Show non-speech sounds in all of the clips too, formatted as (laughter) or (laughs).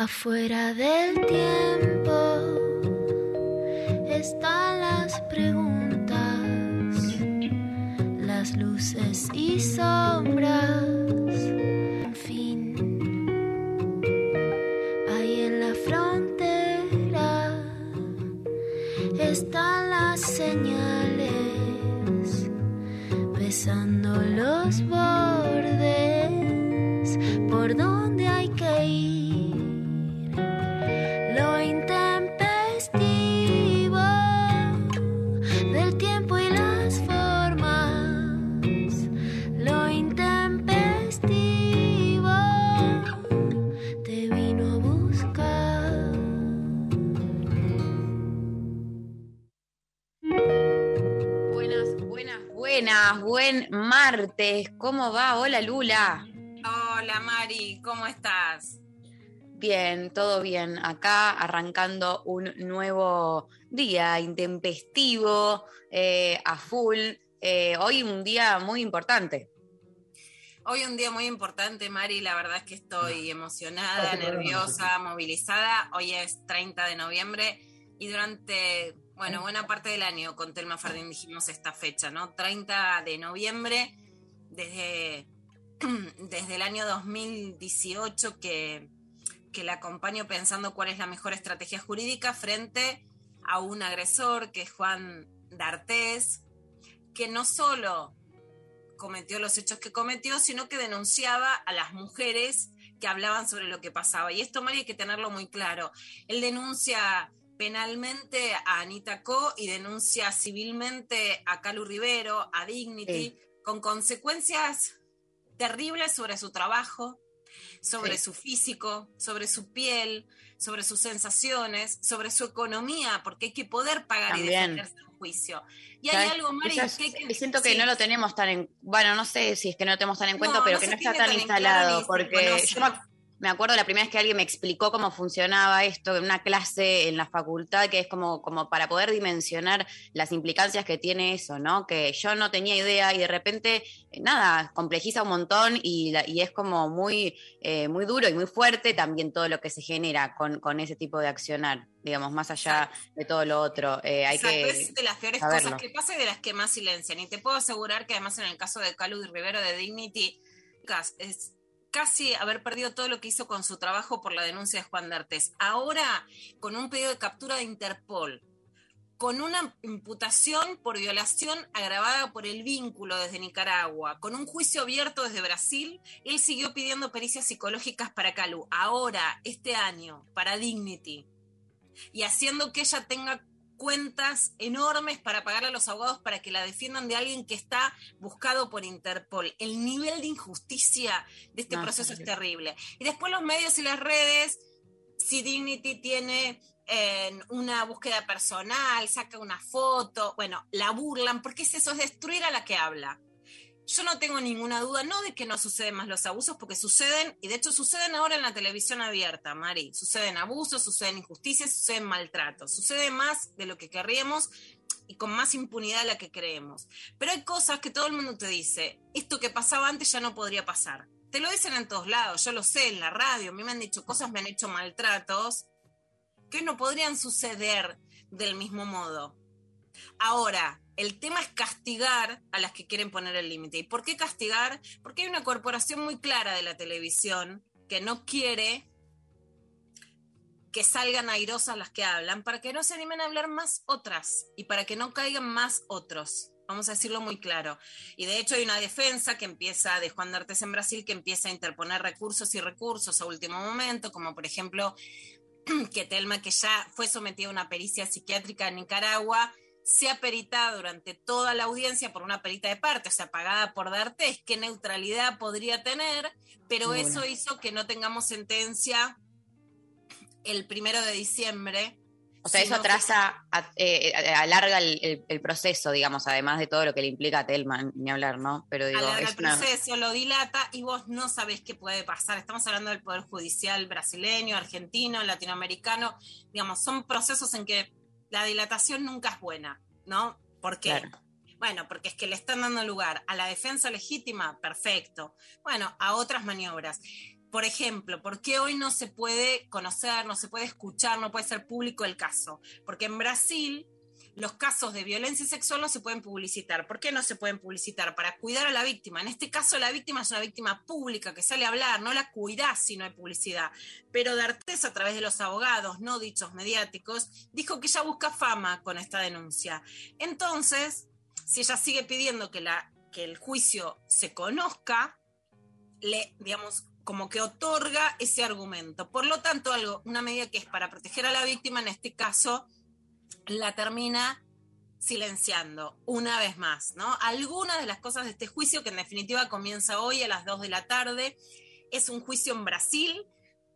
Afuera del tiempo están las preguntas, las luces y sombras. En fin, ahí en la frontera están las señales, besando los bordes buen martes. ¿Cómo va? Hola Lula. Hola Mari, ¿cómo estás? Bien, todo bien. Acá arrancando un nuevo día intempestivo, eh, a full. Eh, hoy un día muy importante. Hoy un día muy importante, Mari. La verdad es que estoy emocionada, nerviosa, movilizada. Hoy es 30 de noviembre y durante, bueno, buena parte del año con Telma Fardín dijimos esta fecha, ¿no? 30 de noviembre, desde, (clears throat) desde el año 2018 que, que la acompaño pensando cuál es la mejor estrategia jurídica frente a un agresor que es Juan D'Artés, que no solo cometió los hechos que cometió, sino que denunciaba a las mujeres que hablaban sobre lo que pasaba. Y esto, Mari, hay que tenerlo muy claro. Él denuncia penalmente a Anita Co y denuncia civilmente a Calu Rivero, a Dignity, Sí. con consecuencias terribles sobre su trabajo, sobre Sí. su físico, sobre su piel, sobre sus sensaciones, sobre su economía, porque hay que poder pagar y También. defenderse en juicio. Y hay algo, Mari, es- que siento que sí. no lo tenemos tan en. Bueno, no sé si es que no lo tenemos tan en cuenta, No, pero no que no está tan tan en claro instalado. porque yo me, me acuerdo la primera vez que alguien me explicó cómo funcionaba esto en una clase en la facultad, que es como, como para poder dimensionar las implicancias que tiene eso, ¿no? Que yo no tenía idea y de repente, eh, nada, complejiza un montón y, es como muy, eh, muy duro y muy fuerte también todo lo que se genera con, con ese tipo de accionar, digamos, más allá de todo lo otro. Eh, hay Exacto, que. es de las peores saberlo. cosas que pasa y de las que más silencian. Y te puedo asegurar que además en el caso de Calu y Rivero de Dignity, es casi haber perdido todo lo que hizo con su trabajo por la denuncia de Juan D'Artes. Ahora, con un pedido de captura de Interpol, con una imputación por violación agravada por el vínculo desde Nicaragua, con un juicio abierto desde Brasil, él siguió pidiendo pericias psicológicas para Calu. Ahora, este año, para Dignity, y haciendo que ella tenga cuentas enormes para pagarle a los abogados para que la defiendan de alguien que está buscado por Interpol. El nivel de injusticia de este No, proceso es terrible. Y después los medios y las redes, si Dignity tiene eh, una búsqueda personal, saca una foto, bueno, la burlan, porque es eso, es destruir a la que habla. Yo no tengo ninguna duda, no de que no suceden más los abusos, porque suceden, y de hecho suceden ahora en la televisión abierta, Mari. Suceden abusos, suceden injusticias, suceden maltratos. Sucede más de lo que querríamos y con más impunidad de la que creemos. Pero hay cosas que todo el mundo te dice, esto que pasaba antes ya no podría pasar. Te lo dicen en todos lados, yo lo sé, en la radio, a mí me han dicho cosas, me han hecho maltratos, que no podrían suceder del mismo modo. Ahora, el tema es castigar a las que quieren poner el límite. ¿Y por qué castigar? Porque hay una corporación muy clara de la televisión que no quiere que salgan airosas las que hablan para que no se animen a hablar más otras y para que no caigan más otros. Vamos a decirlo muy claro. Y de hecho hay una defensa que empieza de Juan D'Artes en Brasil que empieza a interponer recursos y recursos a último momento, como por ejemplo (clears throat) que Telma, que ya fue sometida a una pericia psiquiátrica en Nicaragua, sea peritada durante toda la audiencia por una perita de parte, o sea, pagada por D'Artes, qué neutralidad podría tener, pero eso hizo que no tengamos sentencia el primero de diciembre. O sea, eso que- atrasa, a- eh, alarga el, el- el proceso, digamos, además de todo lo que le implica a Telman, ni hablar, ¿no? Pero digo, alarga es el una- proceso, lo dilata y vos no sabés qué puede pasar. Estamos hablando del Poder Judicial brasileño, argentino, latinoamericano. Digamos, son procesos en que la dilatación nunca es buena, ¿no? ¿Por qué? Claro. Bueno, porque es que le están dando lugar a la defensa legítima, perfecto. Bueno, a otras maniobras. Por ejemplo, ¿por qué hoy no se puede conocer, no se puede escuchar, no puede ser público el caso? Porque en Brasil los casos de violencia sexual no se pueden publicitar. ¿Por qué no se pueden publicitar? Para cuidar a la víctima. En este caso, la víctima es una víctima pública que sale a hablar, no la cuidás si no hay publicidad. Pero D'Artes, a través de los abogados, no dichos mediáticos, dijo que ella busca fama con esta denuncia. Entonces, si ella sigue pidiendo que, que el juicio se conozca, le, digamos, como que otorga ese argumento. Por lo tanto, algo, una medida que es para proteger a la víctima, en este caso, la termina silenciando una vez más, ¿no? Algunas de las cosas de este juicio, que en definitiva comienza hoy a las 2 de la tarde, es un juicio en Brasil.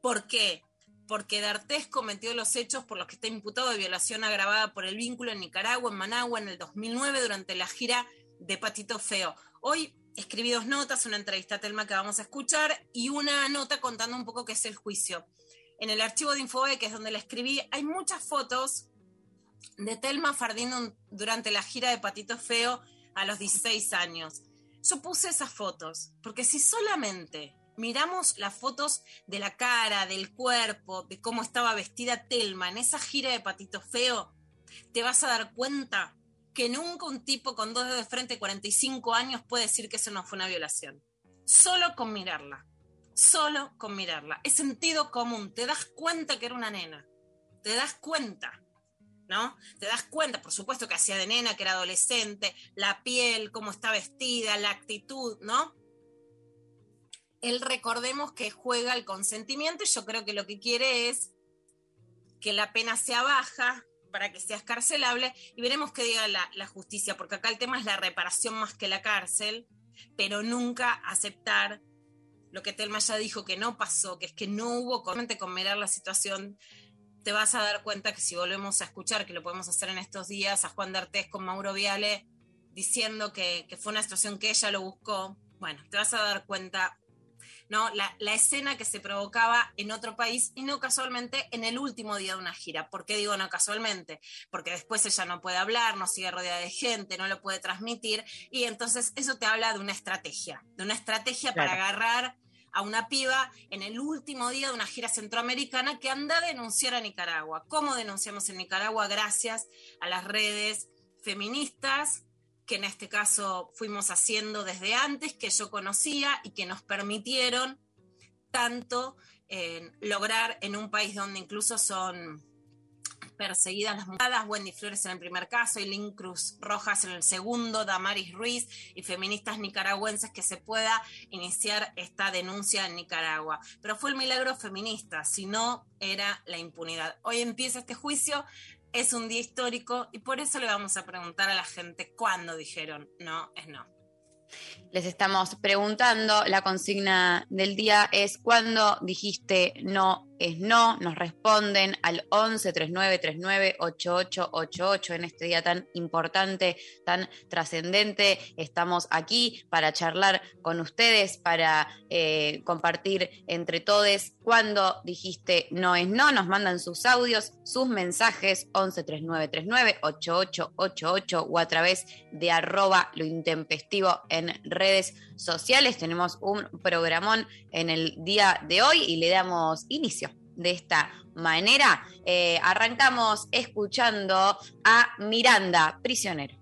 ¿Por qué? Porque D'Artés cometió los hechos por los que está imputado de violación agravada por el vínculo en Nicaragua, en Managua, en el 2009, durante la gira de Patito Feo. Hoy escribí dos notas, una entrevista a Telma que vamos a escuchar y una nota contando un poco qué es el juicio. En el archivo de Infobae, que es donde la escribí, hay muchas fotos de Telma Fardín durante la gira de Patito Feo a los 16 años. Yo puse esas fotos, porque si solamente miramos las fotos de la cara, del cuerpo, de cómo estaba vestida Telma en esa gira de Patito Feo, te vas a dar cuenta que nunca un tipo con dos dedos de frente, 45 años, puede decir que eso no fue una violación. Solo con mirarla. Solo con mirarla. Es sentido común. Te das cuenta que era una nena. Te das cuenta. ¿No? Te das cuenta, por supuesto, que hacía de nena, que era adolescente, la piel, cómo está vestida, la actitud, ¿no? Él recordemos que juega el consentimiento y yo creo que lo que quiere es que la pena sea baja para que sea escarcelable y veremos qué diga la, justicia, porque acá el tema es la reparación más que la cárcel, pero nunca aceptar lo que Telma ya dijo que no pasó, que es que no hubo, con mirar la situación te vas a dar cuenta que si volvemos a escuchar, que lo podemos hacer en estos días, a Juan de con Mauro Viale diciendo que, fue una situación que ella lo buscó, bueno, te vas a dar cuenta, ¿no? La, la, escena que se provocaba en otro país y no casualmente en el último día de una gira. ¿Por qué digo no casualmente? Porque después ella no puede hablar, no sigue rodeada de gente, no lo puede transmitir y entonces eso te habla de una estrategia, de una estrategia para agarrar a una piba en el último día de una gira centroamericana que anda a denunciar a Nicaragua. ¿Cómo denunciamos en Nicaragua? Gracias a las redes feministas que en este caso fuimos haciendo desde antes, que yo conocía y que nos permitieron tanto lograr en un país donde incluso son perseguidas las mujeres, Wendy Flores en el primer caso, Eileen Cruz Rojas en el segundo, Damaris Ruiz y feministas nicaragüenses que se pueda iniciar esta denuncia en Nicaragua. Pero fue el milagro feminista, si no era la impunidad. Hoy empieza este juicio, es un día histórico y por eso le vamos a preguntar a la gente cuándo dijeron no es no. Les estamos preguntando, la consigna del día es cuándo dijiste no es no, nos responden al 11 39 39 8888 en este día tan importante, tan trascendente. Estamos aquí para charlar con ustedes, para eh, compartir entre todos. Cuando dijiste no es no, nos mandan sus audios, sus mensajes 11 39 39 8888 o a través de arroba lo intempestivo en redes sociales. Tenemos un programón en el día de hoy y le damos inicio de esta manera. Eh, arrancamos escuchando a Miranda, prisionero.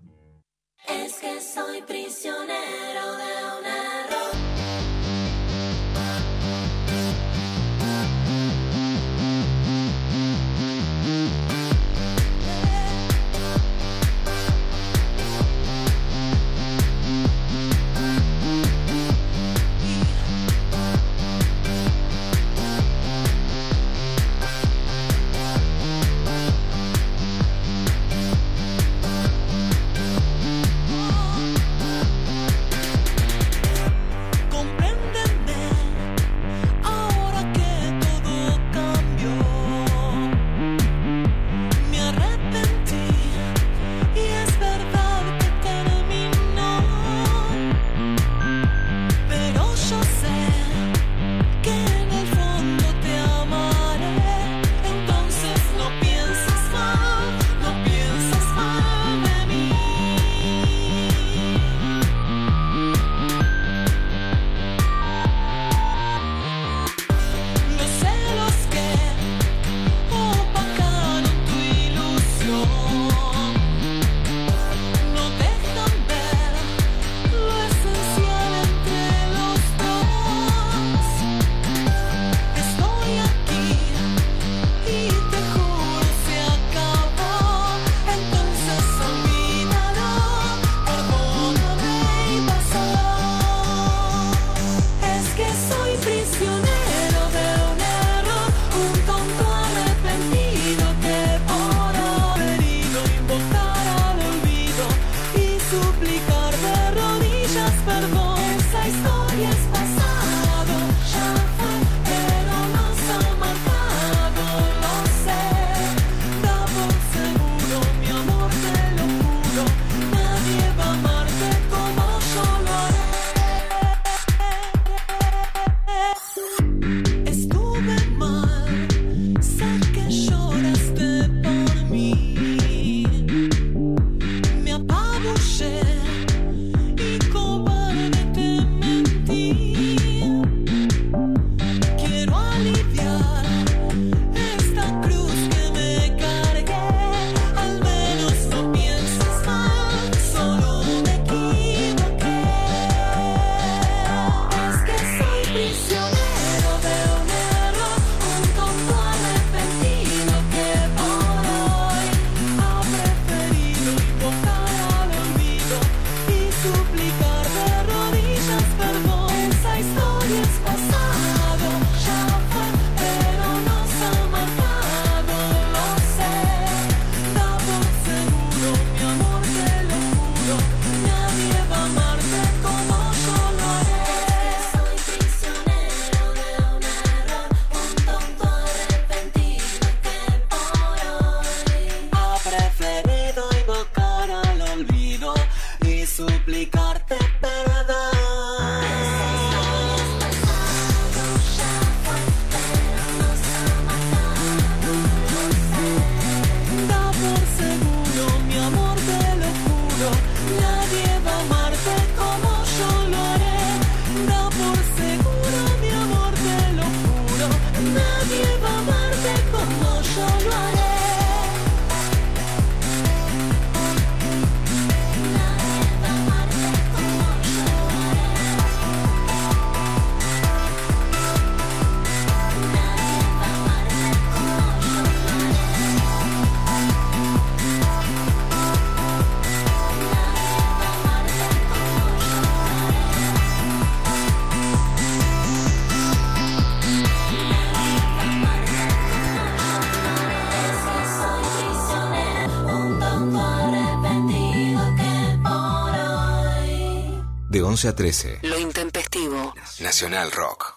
11 a 13. Lo intempestivo. Nacional Rock.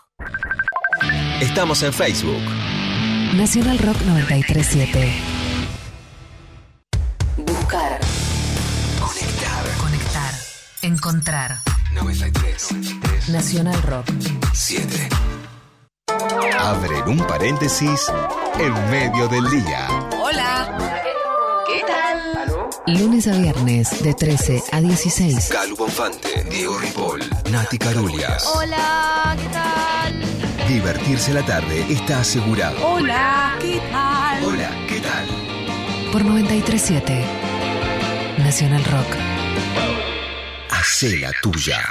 Estamos en Facebook. Nacional Rock 937. Buscar. Conectar. Conectar. Encontrar. 93. Nacional Rock. 7. Abren un paréntesis en medio del día. Lunes a viernes de 13 a 16. Calu Bonfante, Diego Ripoll, Nati Carulias. Hola, ¿qué tal? Divertirse la tarde está asegurado. Hola, ¿qué tal? Hola, ¿qué tal? Por 937. Nacional Rock. Hacé la tuya.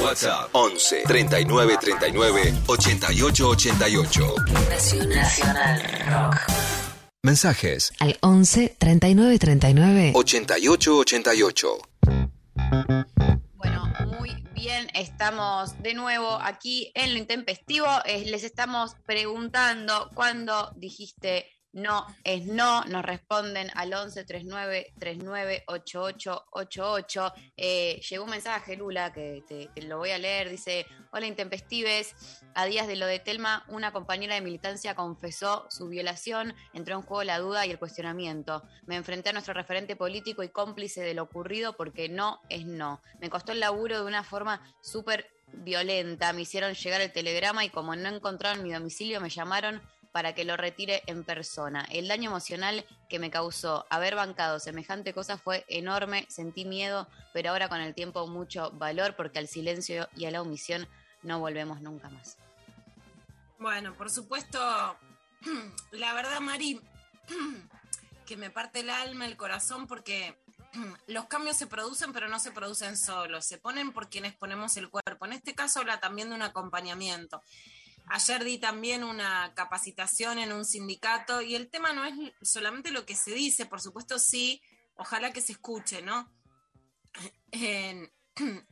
WhatsApp 11 39 39 88 88. Nacional Rock. Mensajes Al 11 39 39. 88 88. Bueno, muy bien, estamos de nuevo aquí en lo intempestivo. Eh, les estamos preguntando cuándo dijiste no es no. Nos responden al 11 39 39 88 88. Eh, llegó un mensaje, Lula, que te, lo voy a leer. Dice: Hola, intempestives. A días de lo de Telma, una compañera de militancia confesó su violación. Entró en juego la duda y el cuestionamiento. Me enfrenté a nuestro referente político y cómplice de lo ocurrido porque no es no. Me costó el laburo de una forma súper violenta. Me hicieron llegar el telegrama y como no encontraron mi domicilio, me llamaron para que lo retire en persona. El daño emocional que me causó haber bancado semejante cosa fue enorme, sentí miedo, pero ahora con el tiempo mucho valor porque al silencio y a la omisión no volvemos nunca más. Bueno, por supuesto, (clears throat) la verdad, Mari, (clears throat) que me parte el alma, el corazón, porque (clears throat) los cambios se producen, pero no se producen solos, se ponen por quienes ponemos el cuerpo. En este caso habla también de un acompañamiento. Ayer di también una capacitación en un sindicato y el tema no es solamente lo que se dice, por supuesto sí, ojalá que se escuche, ¿no?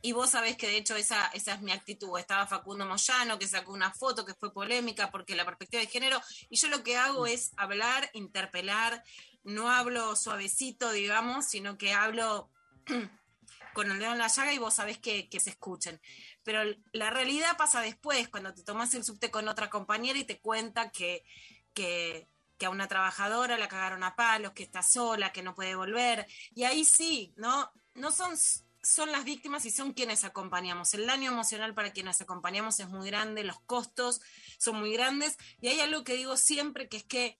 Y vos sabés que de hecho esa, esa es mi actitud. Estaba Facundo Moyano, que sacó una foto que fue polémica porque la perspectiva de género, y yo lo que hago es hablar, interpelar, no hablo suavecito, digamos, sino que hablo (clears throat) con el dedo en la llaga y vos sabés que, que se escuchen. Pero la realidad pasa después, cuando te tomas el subte con otra compañera y te cuenta que, que, a una trabajadora la cagaron a palos, que está sola, que no puede volver. Y ahí sí, ¿no? No son, son las víctimas y son quienes acompañamos. El daño emocional para quienes acompañamos es muy grande, los costos son muy grandes. Y hay algo que digo siempre, que es que,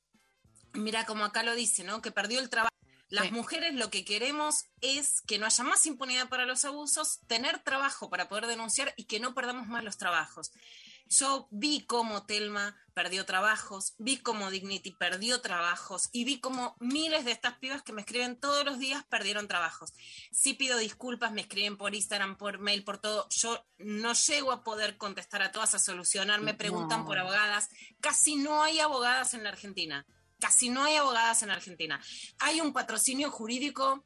mira como acá lo dice, ¿no? Que perdió el trabajo. Las Sí. mujeres lo que queremos es que no haya más impunidad para los abusos, tener trabajo para poder denunciar y que no perdamos más los trabajos. Yo vi cómo Telma perdió trabajos, vi cómo Dignity perdió trabajos y vi cómo miles de estas pibas que me escriben todos los días perdieron trabajos. Sí pido disculpas, me escriben por Instagram, por mail, por todo. Yo no llego a poder contestar a todas, a solucionar, me preguntan No. por abogadas. Casi no hay abogadas en la Argentina. Casi no hay abogadas en Argentina. Hay un patrocinio jurídico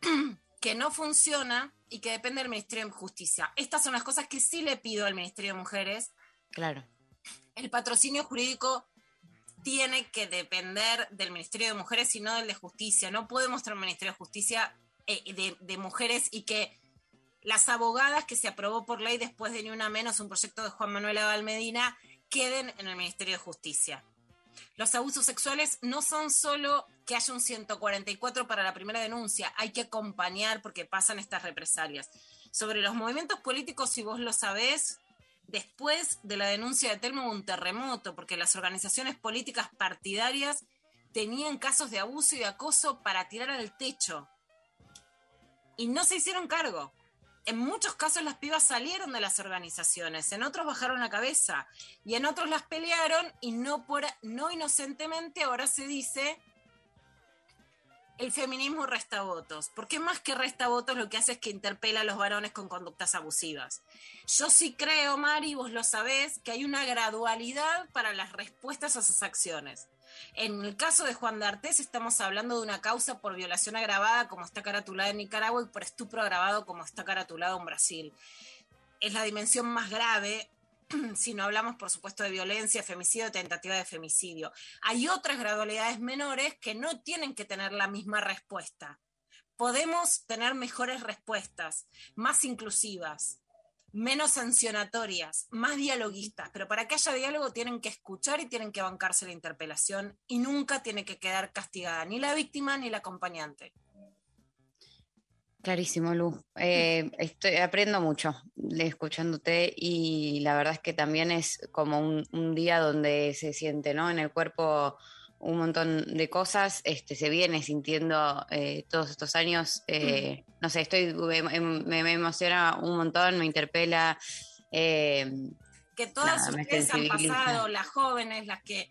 (clears throat) que no funciona y que depende del Ministerio de Justicia. Estas son las cosas que sí le pido al Ministerio de Mujeres. Claro. El patrocinio jurídico tiene que depender del Ministerio de Mujeres y no del de Justicia. No podemos tener un Ministerio de Justicia eh, de, de mujeres y que las abogadas que se aprobó por ley después de Ni Una Menos, un proyecto de Juan Manuel Abal Medina, queden en el Ministerio de Justicia. Los abusos sexuales no son solo que haya un 144 para la primera denuncia, hay que acompañar porque pasan estas represalias. Sobre los movimientos políticos, si vos lo sabés, después de la denuncia de Telmo hubo un terremoto, porque las organizaciones políticas partidarias tenían casos de abuso y de acoso para tirar al techo. Y no se hicieron cargo. En muchos casos las pibas salieron de las organizaciones, en otros bajaron la cabeza y en otros las pelearon y no, por, no inocentemente ahora se dice el feminismo resta votos, porque más que resta votos lo que hace es que interpela a los varones con conductas abusivas. Yo sí creo, Mari, vos lo sabés, que hay una gradualidad para las respuestas a esas acciones. En el caso de Juan de Artés estamos hablando de una causa por violación agravada como está caratulada en Nicaragua y por estupro agravado como está caratulado en Brasil. Es la dimensión más grave (clears throat) si no hablamos, por supuesto, de violencia, femicidio, tentativa de femicidio. Hay otras gradualidades menores que no tienen que tener la misma respuesta, podemos tener mejores respuestas, más inclusivas, menos sancionatorias, más dialoguistas, pero para que haya diálogo tienen que escuchar y tienen que bancarse la interpelación y nunca tiene que quedar castigada ni la víctima ni la acompañante. Clarísimo, Lu. Eh, estoy, aprendo mucho escuchándote y la verdad es que también es como un, un, día donde se siente ¿no? en el cuerpo un montón de cosas, este, se viene sintiendo eh, todos estos años, eh, no sé, estoy, me, me, emociona un montón, me interpela. Eh, que todas ustedes han pasado, las jóvenes, las que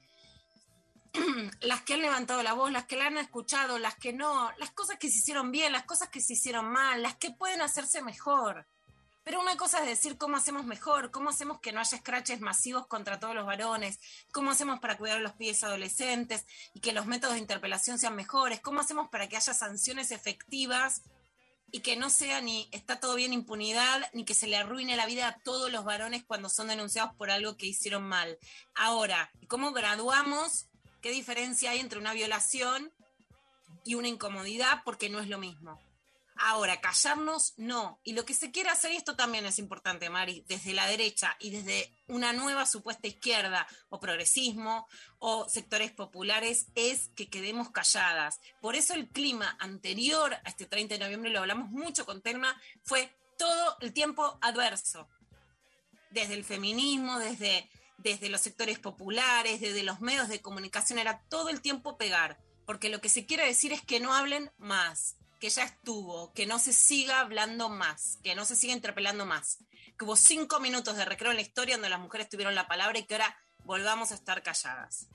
(clears throat) las que han levantado la voz, las que la han escuchado, las que no, las cosas que se hicieron bien, las cosas que se hicieron mal, las que pueden hacerse mejor. Pero una cosa es decir cómo hacemos mejor, cómo hacemos que no haya scratches masivos contra todos los varones, cómo hacemos para cuidar a los pibes adolescentes y que los métodos de interpelación sean mejores, cómo hacemos para que haya sanciones efectivas y que no sea ni está todo bien impunidad, ni que se le arruine la vida a todos los varones cuando son denunciados por algo que hicieron mal. Ahora, ¿cómo graduamos? ¿Qué diferencia hay entre una violación y una incomodidad? Porque no es lo mismo. Ahora, callarnos, no. Y lo que se quiere hacer, y esto también es importante, Mari, desde la derecha y desde una nueva supuesta izquierda o progresismo o sectores populares, es que quedemos calladas. Por eso el clima anterior a este 30 de noviembre, lo hablamos mucho con Telma, fue todo el tiempo adverso. Desde el feminismo, desde, desde los sectores populares, desde los medios de comunicación, era todo el tiempo pegar. Porque lo que se quiere decir es que no hablen más que ya estuvo, que no se siga hablando más, que no se siga interpelando más. Que hubo cinco minutos de recreo en la historia donde las mujeres tuvieron la palabra y que ahora volvamos a estar calladas.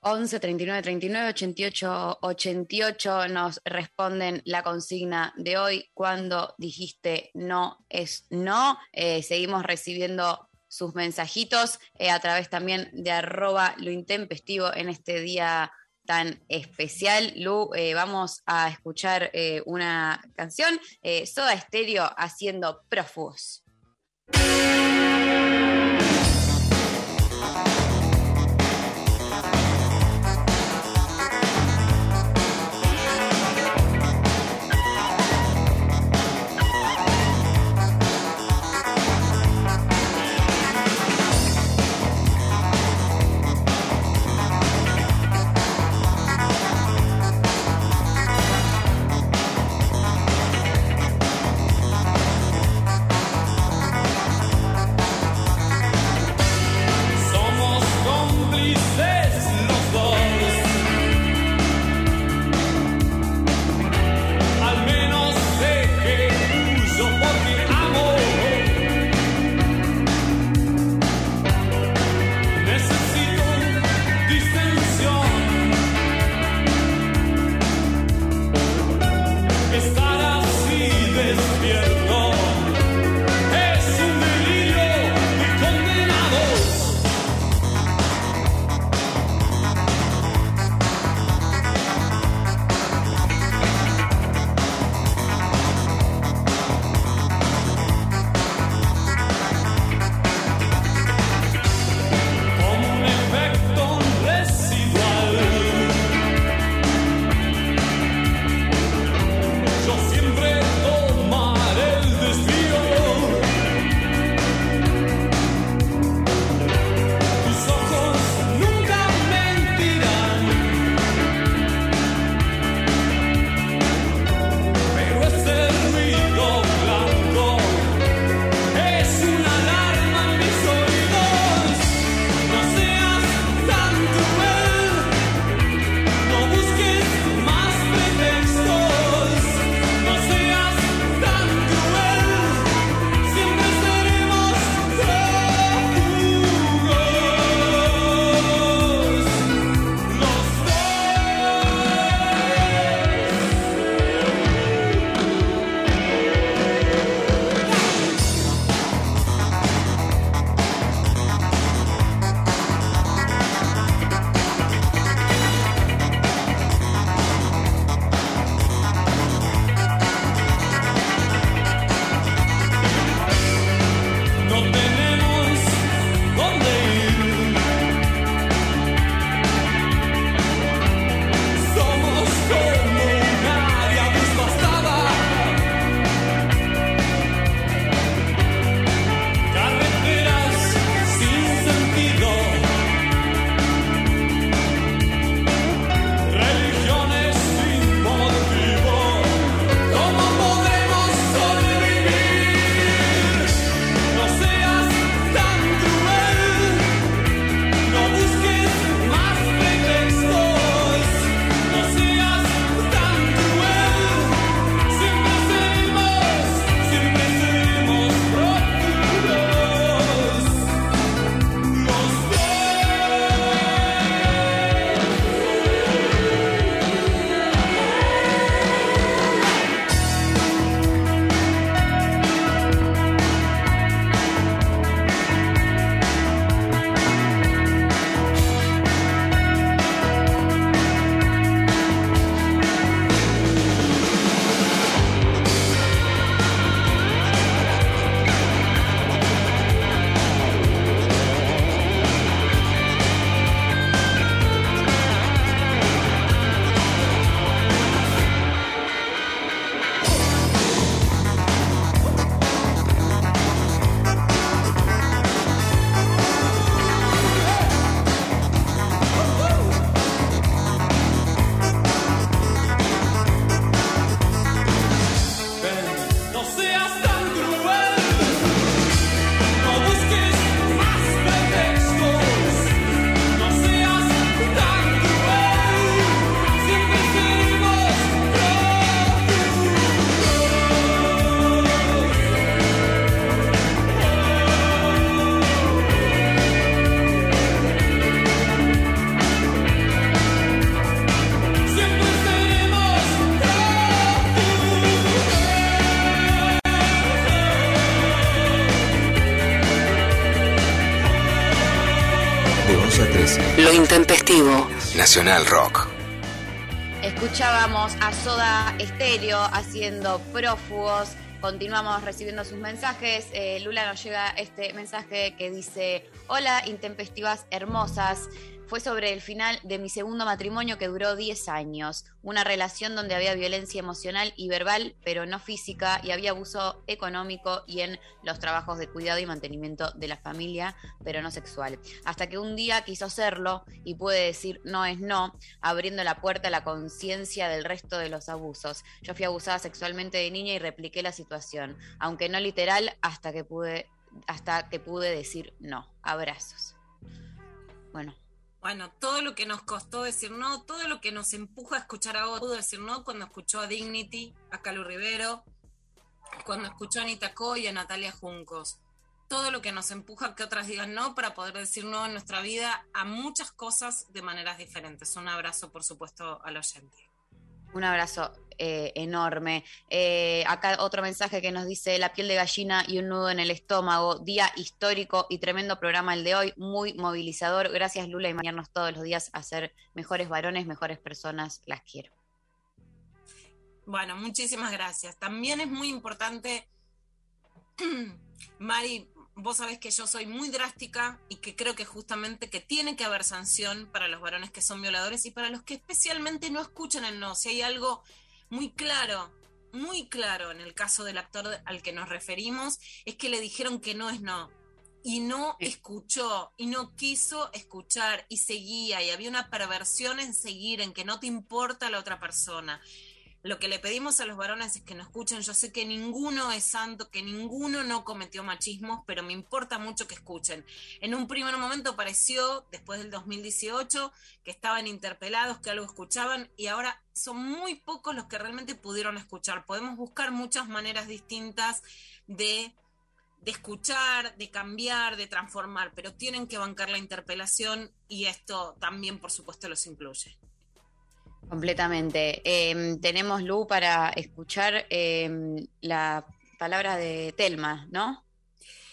11 39 39 88 88 nos responden la consigna de hoy. Cuando dijiste no es no, eh, seguimos recibiendo sus mensajitos eh, a través también de arroba lo intempestivo en este día tan especial. Lu, eh, vamos a escuchar eh, una canción, eh, Soda Stereo haciendo Prófugos. Intempestivo. Nacional Rock. Escuchábamos a Soda Estéreo haciendo prófugos. Continuamos recibiendo sus mensajes. Eh, Lula nos llega este mensaje que dice: Hola, intempestivas hermosas. Fue sobre el final de mi segundo matrimonio que duró 10 años, una relación donde había violencia emocional y verbal, pero no física, y había abuso económico y en los trabajos de cuidado y mantenimiento de la familia, pero no sexual. Hasta que un día quiso serlo y pude decir no es no, abriendo la puerta a la conciencia del resto de los abusos. Yo fui abusada sexualmente de niña y repliqué la situación, aunque no literal, hasta que pude, hasta que pude decir no. Abrazos. Bueno, bueno, todo lo que nos costó decir no, todo lo que nos empuja a escuchar a otro, decir no cuando escuchó a Dignity, a Calu Rivero, cuando escuchó a Anita Coy y a Natalia Juncos. Todo lo que nos empuja a que otras digan no para poder decir no en nuestra vida a muchas cosas de maneras diferentes. Un abrazo, por supuesto, al oyente. Un abrazo eh, enorme. Eh, acá otro mensaje que nos dice la piel de gallina y un nudo en el estómago. Día histórico y tremendo programa el de hoy, muy movilizador. Gracias Lula y mañana todos los días a ser mejores varones, mejores personas. Las quiero. Bueno, muchísimas gracias. También es muy importante, (clears throat) Mari, vos sabés que yo soy muy drástica y que creo que justamente que tiene que haber sanción para los varones que son violadores y para los que especialmente no escuchan el no. Si hay algo muy claro, muy claro en el caso del actor al que nos referimos, es que le dijeron que no es no. Y no escuchó, y no quiso escuchar, y seguía, y había una perversión en seguir, en que no te importa la otra persona lo que le pedimos a los varones es que nos escuchen. Yo sé que ninguno es santo, que ninguno no cometió machismos, pero me importa mucho que escuchen. En un primer momento pareció, después del 2018, que estaban interpelados, que algo escuchaban, y ahora son muy pocos los que realmente pudieron escuchar. Podemos buscar muchas maneras distintas de de escuchar, de cambiar, de transformar, pero tienen que bancar la interpelación y esto también, por supuesto, los incluye. Completamente. Em, tenemos, Lu, para escuchar em, la palabra de Telma, ¿no?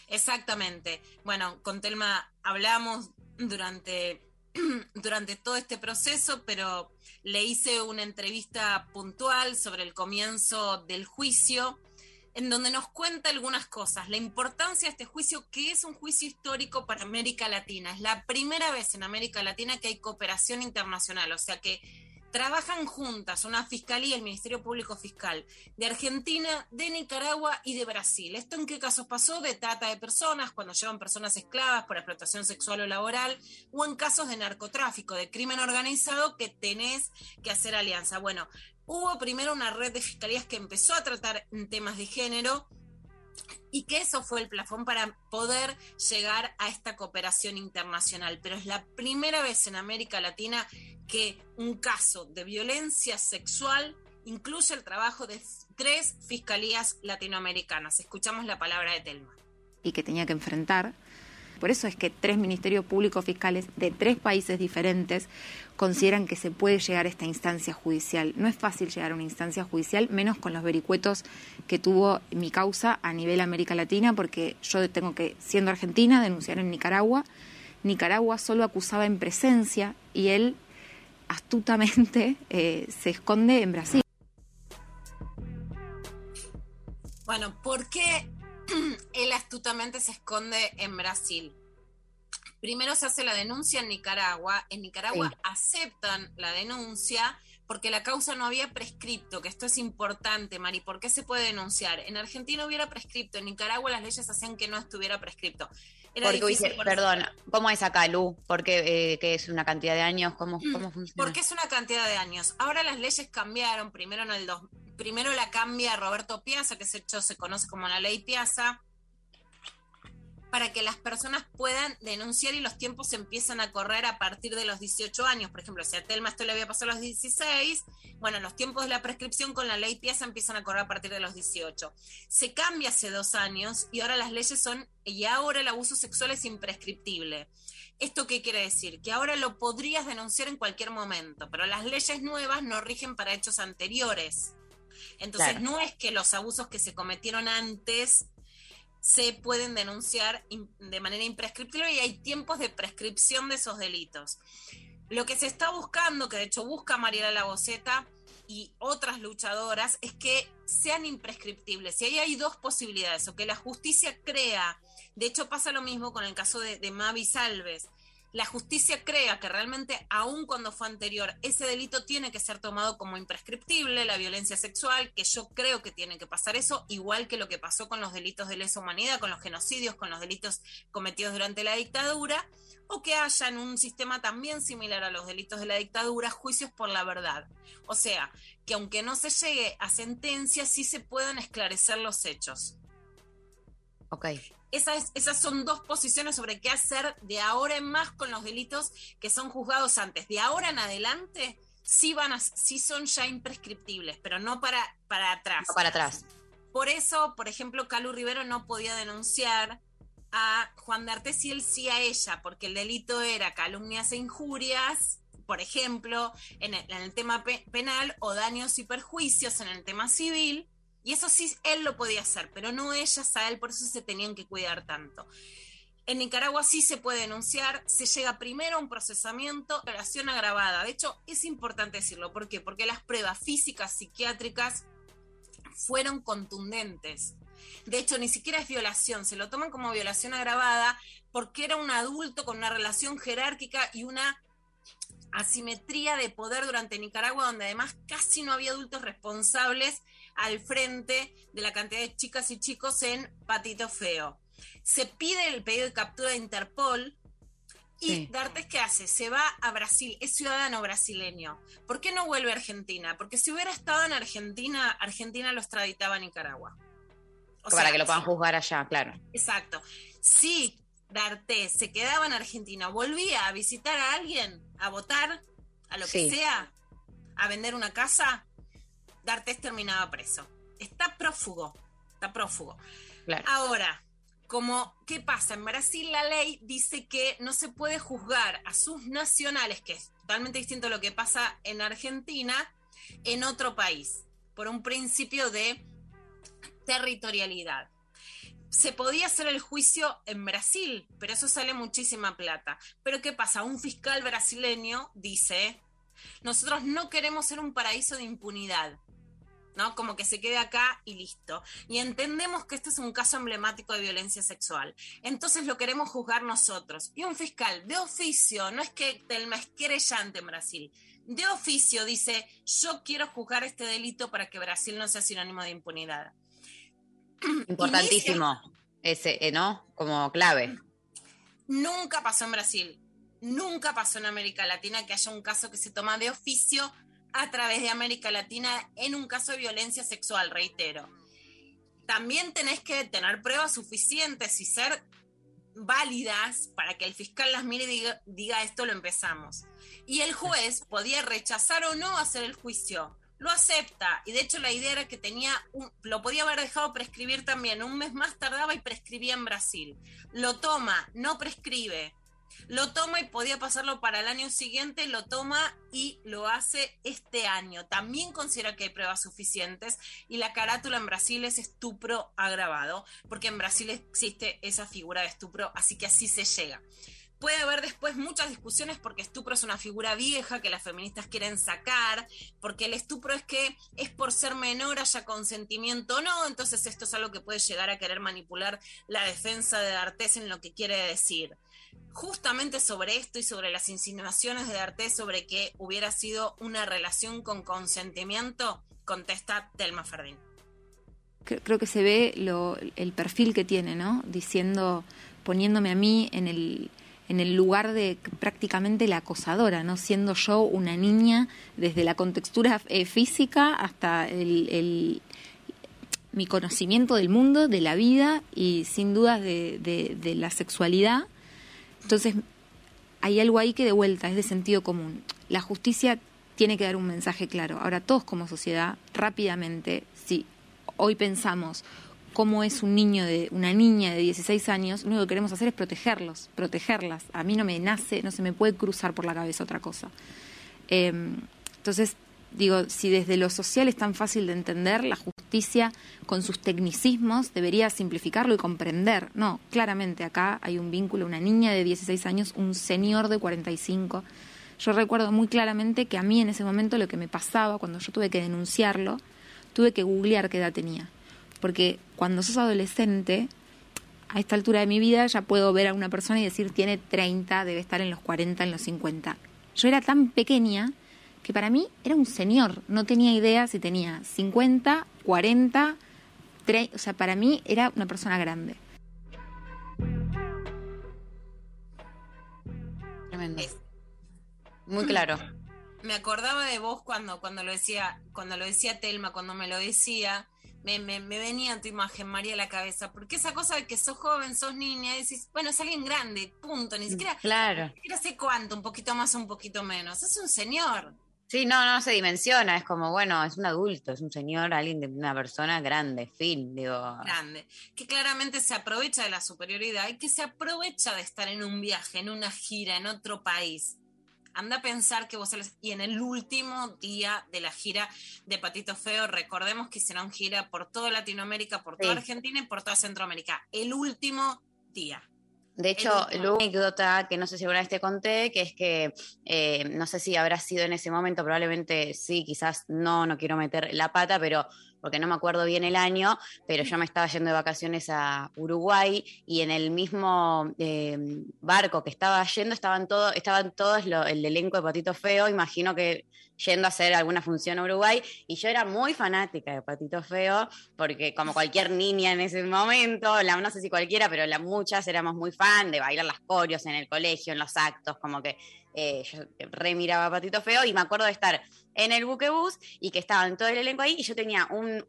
Exactamente. Bueno, con Telma hablamos durante, (clears throat) durante todo este proceso, pero le hice una entrevista puntual sobre el comienzo del juicio, en donde nos cuenta algunas cosas. La importancia de este juicio, que es un juicio histórico para América Latina. Es la primera vez en América Latina que hay cooperación internacional, o sea que trabajan juntas una fiscalía, el Ministerio Público Fiscal de Argentina, de Nicaragua y de Brasil. ¿Esto en qué casos pasó? De trata de personas, cuando llevan personas esclavas por explotación sexual o laboral, o en casos de narcotráfico, de crimen organizado, que tenés que hacer alianza. Bueno, hubo primero una red de fiscalías que empezó a tratar temas de género y que eso fue el plafón para poder llegar a esta cooperación internacional. Pero es la primera vez en América Latina que un caso de violencia sexual incluye el trabajo de tres fiscalías latinoamericanas. Escuchamos la palabra de Telma. Y que tenía que enfrentar. Por eso es que tres ministerios públicos fiscales de tres países diferentes consideran que se puede llegar a esta instancia judicial. No es fácil llegar a una instancia judicial, menos con los vericuetos que tuvo mi causa a nivel América Latina, porque yo tengo que, siendo argentina, denunciar en Nicaragua. Nicaragua solo acusaba en presencia y él astutamente eh, se esconde en Brasil. Bueno, ¿por qué (clears throat) él astutamente se esconde en Brasil? Primero se hace la denuncia en Nicaragua, en Nicaragua aceptan la denuncia porque la causa no había prescripto, que esto es importante, Mari, ¿por qué se puede denunciar? En Argentina hubiera prescripto, en Nicaragua las leyes hacían que no estuviera prescripto. porque, perdón, ¿cómo es acá, Lu? Porque eh, es una cantidad de años, ¿cómo, mm, cómo funciona? Porque es una cantidad de años. Ahora las leyes cambiaron, primero en el dos, primero la cambia Roberto Piazza, que se hecho se conoce como la ley Piazza, para que las personas puedan denunciar y los tiempos empiezan a correr a partir de los 18 años. Por ejemplo, si a Telma esto le había pasado a los 16, bueno, los tiempos de la prescripción con la ley Piazza empiezan a correr a partir de los 18. Se cambia hace dos años y ahora las leyes son, y ahora el abuso sexual es imprescriptible. ¿Esto qué quiere decir? Que ahora lo podrías denunciar en cualquier momento, pero las leyes nuevas no rigen para hechos anteriores. Entonces, no es que los abusos que se cometieron antes se pueden denunciar de manera imprescriptible y hay tiempos de prescripción de esos delitos. Lo que se está buscando, que de hecho busca Mariela Lagoceta y otras luchadoras, es que sean imprescriptibles. Y ahí hay dos posibilidades, o que la justicia crea, de hecho pasa lo mismo con el caso de, de Mavi Salves, la justicia crea que realmente, aun cuando fue anterior, ese delito tiene que ser tomado como imprescriptible, la violencia sexual, que yo creo que tiene que pasar eso, igual que lo que pasó con los delitos de lesa humanidad, con los genocidios, con los delitos cometidos durante la dictadura, o que haya en un sistema también similar a los delitos de la dictadura, juicios por la verdad. O sea, que aunque no se llegue a sentencia, sí se puedan esclarecer los hechos. Ok esas, esas son dos posiciones sobre qué hacer de ahora en más con los delitos que son juzgados antes. De ahora en adelante sí, van a, sí son ya imprescriptibles, pero no para, para atrás. para atrás. Por eso, por ejemplo, Calu Rivero no podía denunciar a Juan D'Artes y él sí a ella, porque el delito era calumnias e injurias, por ejemplo, en el, en el tema penal, o daños y perjuicios en el tema civil, y eso sí, él lo podía hacer, pero no ellas a él, por eso se tenían que cuidar tanto. En Nicaragua sí se puede denunciar, se llega primero a un procesamiento, violación agravada. De hecho, es importante decirlo. ¿Por qué? Porque las pruebas físicas, psiquiátricas, fueron contundentes. De hecho, ni siquiera es violación, se lo toman como violación agravada porque era un adulto con una relación jerárquica y una asimetría de poder durante Nicaragua, donde además casi no había adultos responsables al frente de la cantidad de chicas y chicos en Patito Feo. Se pide el pedido de captura de Interpol y Dartes, ¿qué hace? Se va a Brasil, es ciudadano brasileño. ¿Por qué no vuelve a Argentina? Porque si hubiera estado en Argentina, Argentina lo extraditaba a Nicaragua. Para que lo puedan juzgar allá, claro. Exacto. Si D'Artes se quedaba en Argentina, volvía a visitar a alguien, a votar, a lo que sea, a vender una casa, D'Artes terminaba preso. Está prófugo, está prófugo. Ahora, como, ¿qué pasa? En Brasil la ley dice que no se puede juzgar a sus nacionales, que es totalmente distinto a lo que pasa en Argentina, en otro país, por un principio de territorialidad. Se podía hacer el juicio en Brasil, pero eso sale muchísima plata. Pero ¿qué pasa? Un fiscal brasileño dice, nosotros no queremos ser un paraíso de impunidad. ¿No? Como que se quede acá y listo. Y entendemos que este es un caso emblemático de violencia sexual. Entonces lo queremos juzgar nosotros. Y un fiscal de oficio, no es que el más querellante en Brasil, de oficio dice, yo quiero juzgar este delito para que Brasil no sea sinónimo de impunidad. (clears throat) Importantísimo, ese, eh, ¿no? Como clave. Nunca pasó en Brasil, nunca pasó en América Latina que haya un caso que se toma de oficio a través de América Latina en un caso de violencia sexual, reitero. También tenés que tener pruebas suficientes y ser válidas para que el fiscal las mire y diga, esto lo empezamos. Y el juez podía rechazar o no hacer el juicio. Lo acepta y de hecho la idea era que tenía lo podía haber dejado prescribir también. Un mes más tardaba y prescribía en Brasil. Lo toma, no prescribe lo toma y podía pasarlo para el año siguiente, lo toma y lo hace este año. También considera que hay pruebas suficientes y la carátula en Brasil es estupro agravado, porque en Brasil existe esa figura de estupro, así que así se llega. Puede haber después muchas discusiones porque estupro es una figura vieja que las feministas quieren sacar, porque el estupro es que es por ser menor haya consentimiento o no, entonces esto es algo que puede llegar a querer manipular la defensa de D'Artes en lo que quiere decir justamente sobre esto y sobre las insinuaciones de Arte sobre que hubiera sido una relación con consentimiento, contesta Telma Ferdín. Creo que se ve lo, el perfil que tiene, ¿no? Diciendo, poniéndome a mí en el, en el lugar de prácticamente la acosadora, ¿no? Siendo yo una niña desde la contextura eh, física hasta el, mi conocimiento del mundo, de la vida y sin dudas de, de la sexualidad entonces, hay algo ahí que de vuelta es de sentido común. La justicia tiene que dar un mensaje claro. Ahora, todos como sociedad, rápidamente, si hoy pensamos cómo es un niño de una niña de 16 años, lo único que queremos hacer es protegerlos, protegerlas. A mí no me nace, no se me puede cruzar por la cabeza otra cosa. Em, entonces, digo, si desde lo social es tan fácil de entender, la justicia con sus tecnicismos debería simplificarlo y comprender. No, claramente acá hay un vínculo, una niña de 16 años, un señor de 45. Yo recuerdo muy claramente que a mí en ese momento lo que me pasaba cuando yo tuve que denunciarlo, tuve que googlear qué edad tenía. Porque cuando sos adolescente, a esta altura de mi vida ya puedo ver a una persona y decir tiene 30, debe estar en los 40, en los 50. Yo era tan pequeña que para mí era un señor, no tenía idea si tenía 50, 40, 30, o sea, para mí era una persona grande. Tremendo. Muy claro. (clears throat) Me acordaba de vos cuando, cuando lo decía, cuando lo decía Telma, cuando me lo decía, me, me, me, venía tu imagen, María, a la cabeza, porque esa cosa de que sos joven, sos niña, y decís, bueno, es alguien grande, punto, ni siquiera, claro. ni siquiera sé cuánto, un poquito más o un poquito menos, es un señor. Sí, no, no se dimensiona, es como, bueno, es un adulto, es un señor, alguien de una persona grande, fin, digo. Grande, que claramente se aprovecha de la superioridad y que se aprovecha de estar en un viaje, en una gira, en otro país. Anda a pensar que vos y en el último día de la gira de Patito Feo, recordemos que hicieron gira por toda Latinoamérica, por toda Sí. Argentina y por toda Centroamérica. El último día. De hecho, la anécdota que no sé si alguna vez te conté, que es que eh, no sé si habrá sido en ese momento, probablemente sí, quizás no, no quiero meter la pata, pero porque no me acuerdo bien el año, pero yo me estaba yendo de vacaciones a Uruguay y en el mismo eh, barco que estaba yendo estaban todos, estaban todos el elenco de Patito Feo, imagino que yendo a hacer alguna función a Uruguay, y yo era muy fanática de Patito Feo, porque como cualquier niña en ese momento, la, no sé si cualquiera, pero la, muchas éramos muy fan de bailar las corios en el colegio, en los actos, como que eh, yo re miraba a Patito Feo y me acuerdo de estar en el buquebús y que estaban todo el elenco ahí y yo tenía un,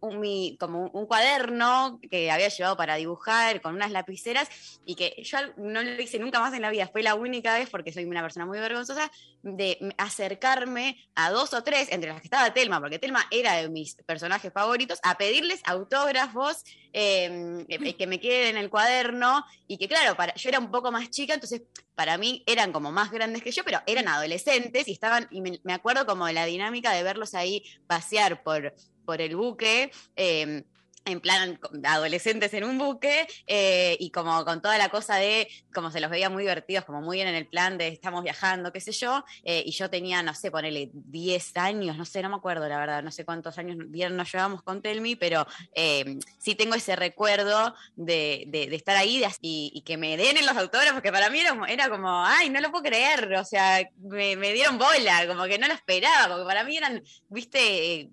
como un cuaderno que había llevado para dibujar con unas lapiceras y que yo no lo hice nunca más en la vida, fue la única vez porque soy una persona muy vergonzosa de acercarme a dos o tres, entre las que estaba Telma, porque Telma era de mis personajes favoritos, a pedirles autógrafos eh, que- me queden en el cuaderno y que claro, para, yo era un poco más chica, entonces para mí eran como más grandes que yo, pero eran adolescentes y estaban, y me, me acuerdo como de la dinámica de verlos ahí pasear por, por el buque. eh, en plan adolescentes en un buque eh, y como con toda la cosa de como se los veía muy divertidos, como muy bien en el plan de estamos viajando, qué sé yo, eh, y yo tenía, no sé, ponele 10 años, no sé, no me acuerdo la verdad, no sé cuántos años bien nos llevamos con Telmi, pero eh, sí tengo ese recuerdo de, de- estar ahí y, que me den en los autógrafos, que para mí era, era como, ay, no lo puedo creer, o sea, me, me dieron bola, como que no lo esperaba, porque para mí eran, viste,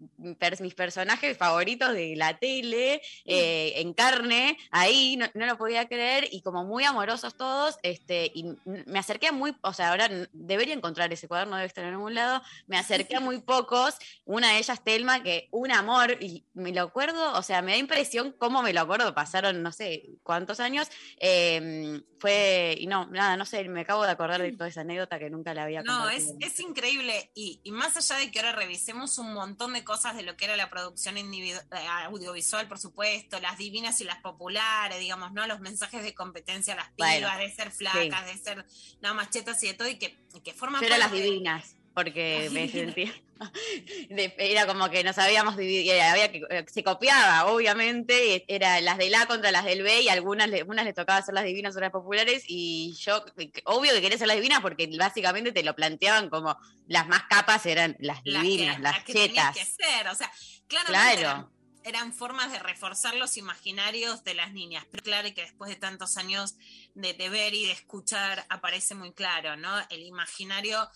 mis personajes favoritos de la tele, eh, en carne, ahí, no, no lo podía creer, y como muy amorosos todos, este, y me acerqué a muy, o sea, ahora debería encontrar ese cuaderno, debe estar en algún lado, me acerqué a muy pocos, una de ellas Telma, que un amor, y me lo acuerdo, o sea, me da impresión cómo me lo acuerdo, pasaron no sé cuántos años, eh, fue, y no, nada, no sé, me acabo de acordar de toda esa anécdota que nunca la había No, es, es increíble. Y, y más allá de que ahora revisemos un montón de cosas de lo que era la producción individu- eh, audiovisual, por supuesto, las divinas y las populares, digamos, ¿no? Los mensajes de competencia a las pibas, Bueno, de ser flacas, de ser no, machetas y de todo, y que, que forman era las de- divinas, porque Las me divinas. sentía. (laughs) era como que nos habíamos dividido, y había que, eh, se copiaba, obviamente, y era las del A contra las del B, y algunas le, unas les tocaba ser las divinas, otras populares, y yo, obvio que quería ser las divinas, porque básicamente te lo planteaban como las más capas eran las las que- divinas, las, las que chetas. que ser. O sea, Claro. Eran, formas de reforzar los imaginarios de las niñas. Pero claro que después de tantos años de, ver y de escuchar, aparece muy claro, ¿no? El imaginario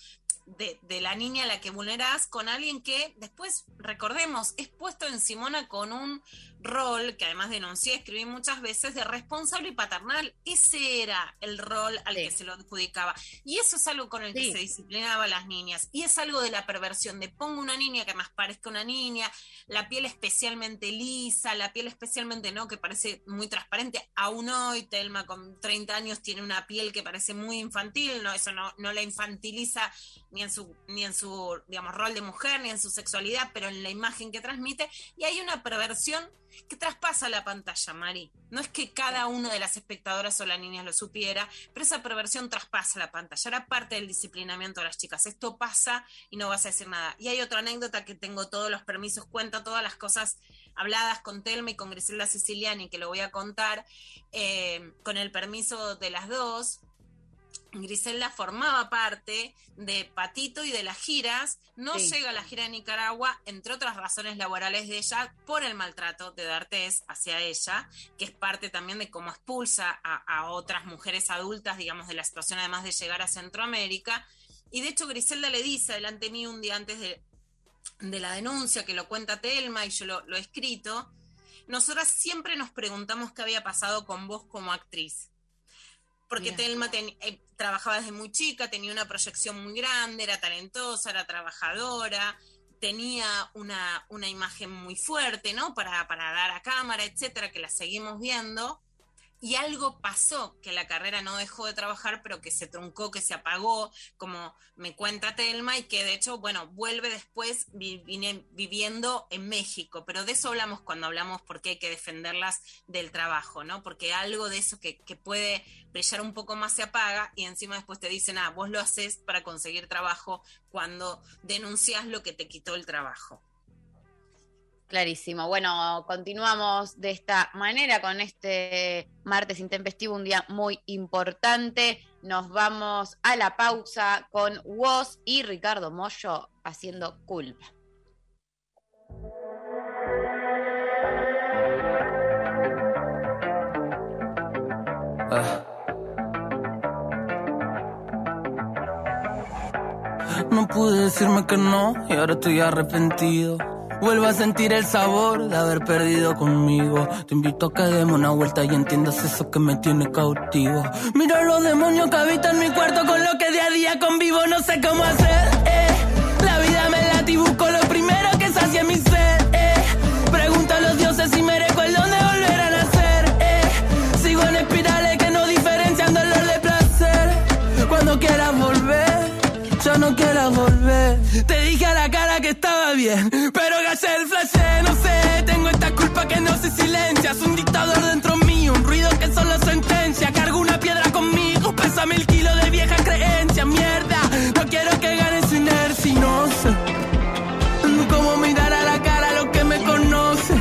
de, de la niña a la que vulneras con alguien que después, recordemos, es puesto en Simona con un rol que además denuncié, escribí muchas veces, de responsable y paternal. Ese era el rol al Sí. que se lo adjudicaba. Y eso es algo con el que se disciplinaba a las niñas. Y es algo de la perversión, de pongo una niña que más parezca una niña, la piel especialmente lisa, la piel especialmente no, que parece muy transparente. Aún hoy, Telma con 30 años tiene una piel que parece muy infantil, no, eso no, no la infantiliza ni en su, ni en su, digamos, rol de mujer, ni en su sexualidad, pero en la imagen que transmite. Y hay una perversión que traspasa la pantalla, Mari. No es que cada una de las espectadoras o las niñas lo supiera, pero esa perversión traspasa la pantalla. Era parte del disciplinamiento de las chicas. Esto pasa y no vas a decir nada. Y hay otra anécdota que tengo todos los permisos, cuento todas las cosas habladas con Telma y con Griselda Siciliani, que lo voy a contar, eh, con el permiso de las dos. Griselda formaba parte de Patito y de las giras. No llega a la gira de Nicaragua, entre otras razones laborales de ella, por el maltrato de D'Artés hacia ella, que es parte también de cómo expulsa a, otras mujeres adultas, digamos, de la situación, además de llegar a Centroamérica. Y de hecho, Griselda le dice delante mío un día antes de, la denuncia, que lo cuenta Telma y yo lo, lo he escrito. Nosotras siempre nos preguntamos qué había pasado con vos como actriz porque Telma eh, trabajaba desde muy chica, tenía una proyección muy grande, era talentosa, era trabajadora, tenía una, una imagen muy fuerte, ¿no? Para, para dar a cámara, etcétera, que la seguimos viendo y algo pasó, que la carrera no dejó de trabajar, pero que se truncó, que se apagó, como me cuenta Telma, y que de hecho, bueno, vuelve después viviendo en México, pero de eso hablamos cuando hablamos porque hay que defenderlas del trabajo, ¿no? Porque algo de eso que, puede brillar un poco más se apaga y encima después te dicen, ah, vos lo haces para conseguir trabajo cuando denuncias lo que te quitó el trabajo. Clarísimo. Bueno, continuamos de esta manera con este martes intempestivo, un día muy importante. Nos vamos a la pausa con Woz y Ricardo Mollo haciendo culpa. Ah. No pude decirme que no y ahora estoy arrepentido. Vuelvo a sentir el sabor de haber perdido conmigo. Te invito a que demos una vuelta y entiendas eso que me tiene cautivo. Mira los demonios que habitan mi cuarto con lo que día a día convivo. No sé cómo hacer, eh. La vida me late y busco lo primero que sacia mi sed, eh. Pregunto a los dioses si merezco el don de volver a nacer, eh. Sigo en espirales que no diferencian dolor de placer. Cuando quieras volver, yo no quiero volver. Te dije a la cara que estaba bien, que no se silencia. Es un dictador dentro mío, un ruido que solo sentencia. Cargo una piedra conmigo, pesa mil kilos de vieja creencia. Mierda, no quiero que gane su inercia. No sé cómo mirar a la cara a lo que me conoce.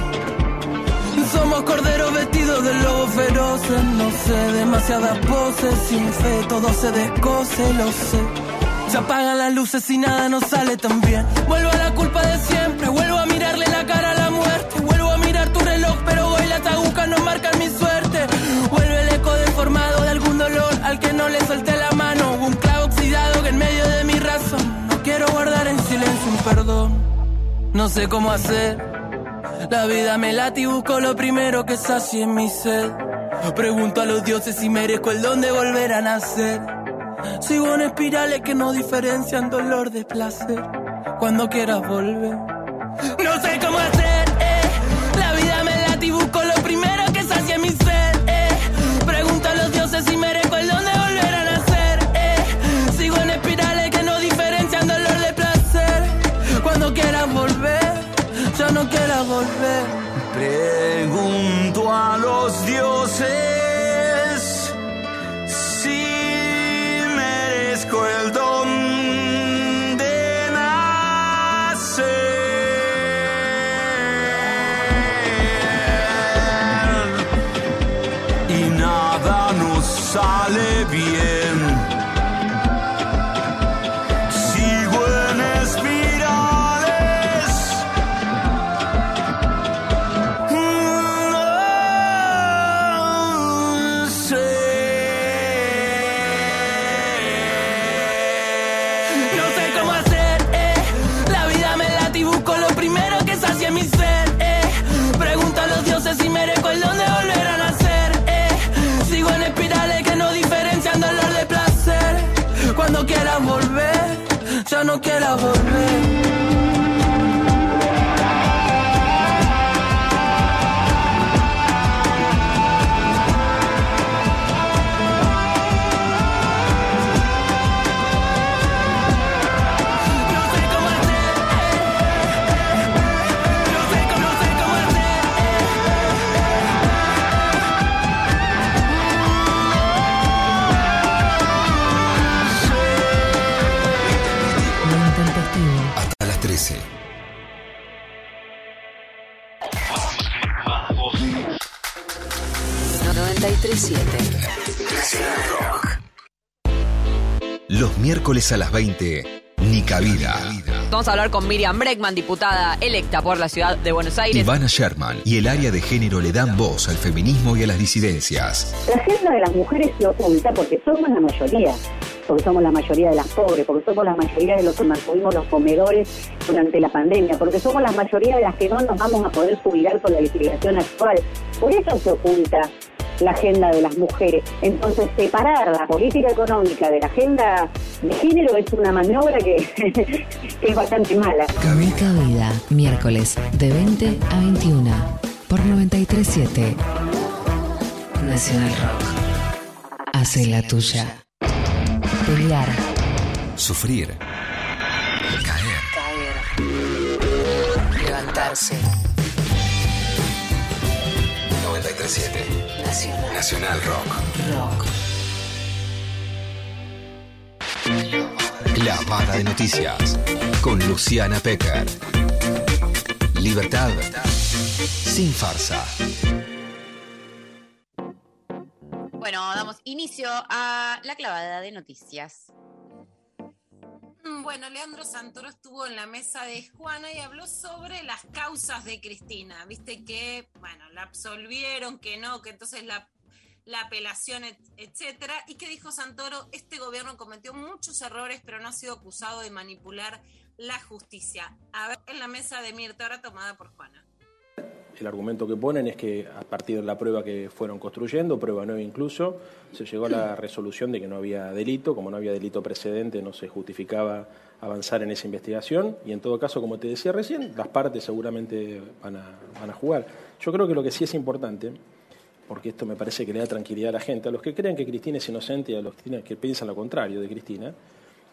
Somos corderos vestidos de lobos feroces. No sé, demasiadas poses. Sin fe todo se descoce, lo sé. Se apagan las luces y nada nos sale tan bien. Vuelvo a la culpa de siempre, vuelvo a mirarle la cara perdón. No sé cómo hacer. La vida me late y busco lo primero que sacie en mi sed. Pregunto a los dioses si merezco el don de volver a nacer. Sigo en espirales que no diferencian dolor de placer. Cuando quieras volver, no sé cómo hacer. A los dioses no quiera volver. Miércoles a las 20, Ni Cabida. Vamos a hablar con Miriam Breckman, diputada electa por la ciudad de Buenos Aires. Ivana Sherman y el área de género le dan voz al feminismo y a las disidencias. La agenda de las mujeres se oculta porque somos la mayoría, porque somos la mayoría de las pobres, porque somos la mayoría de los que mantuvimos los comedores durante la pandemia, porque somos la mayoría de las que no nos vamos a poder jubilar con la legislación actual. Por eso se oculta la agenda de las mujeres. Entonces, separar la política económica de la agenda de género es una maniobra que, (laughs) que es bastante mala. Mi Cabida, miércoles de 20 a 21 por 937 Nacional Rock. Hace la tuya. Pelear, Sufrir. Caer. caer, levantarse. 937 Nacional Nacional Rock. Rock. Clavada de noticias con Luciana Pecker. Libertad sin farsa. Bueno, damos inicio a la clavada de noticias. Mm, Bueno, Leandro Santoro estuvo en la mesa de Juana y habló sobre las causas de Cristina. Viste que, bueno, la absolvieron, que no, que entonces la, la apelación, et- etcétera. Y que dijo Santoro, este gobierno cometió muchos errores, pero no ha sido acusado de manipular la justicia. A ver, en la mesa de Mirta, ahora tomada por Juana. El argumento que ponen es que a partir de la prueba que fueron construyendo, prueba nueva incluso, se llegó a la resolución de que no había delito, como no había delito precedente no se justificaba avanzar en esa investigación y en todo caso, como te decía recién, las partes seguramente van a, van a jugar. Yo creo que lo que sí es importante, porque esto me parece que le da tranquilidad a la gente, a los que creen que Cristina es inocente y a los que piensan lo contrario de Cristina,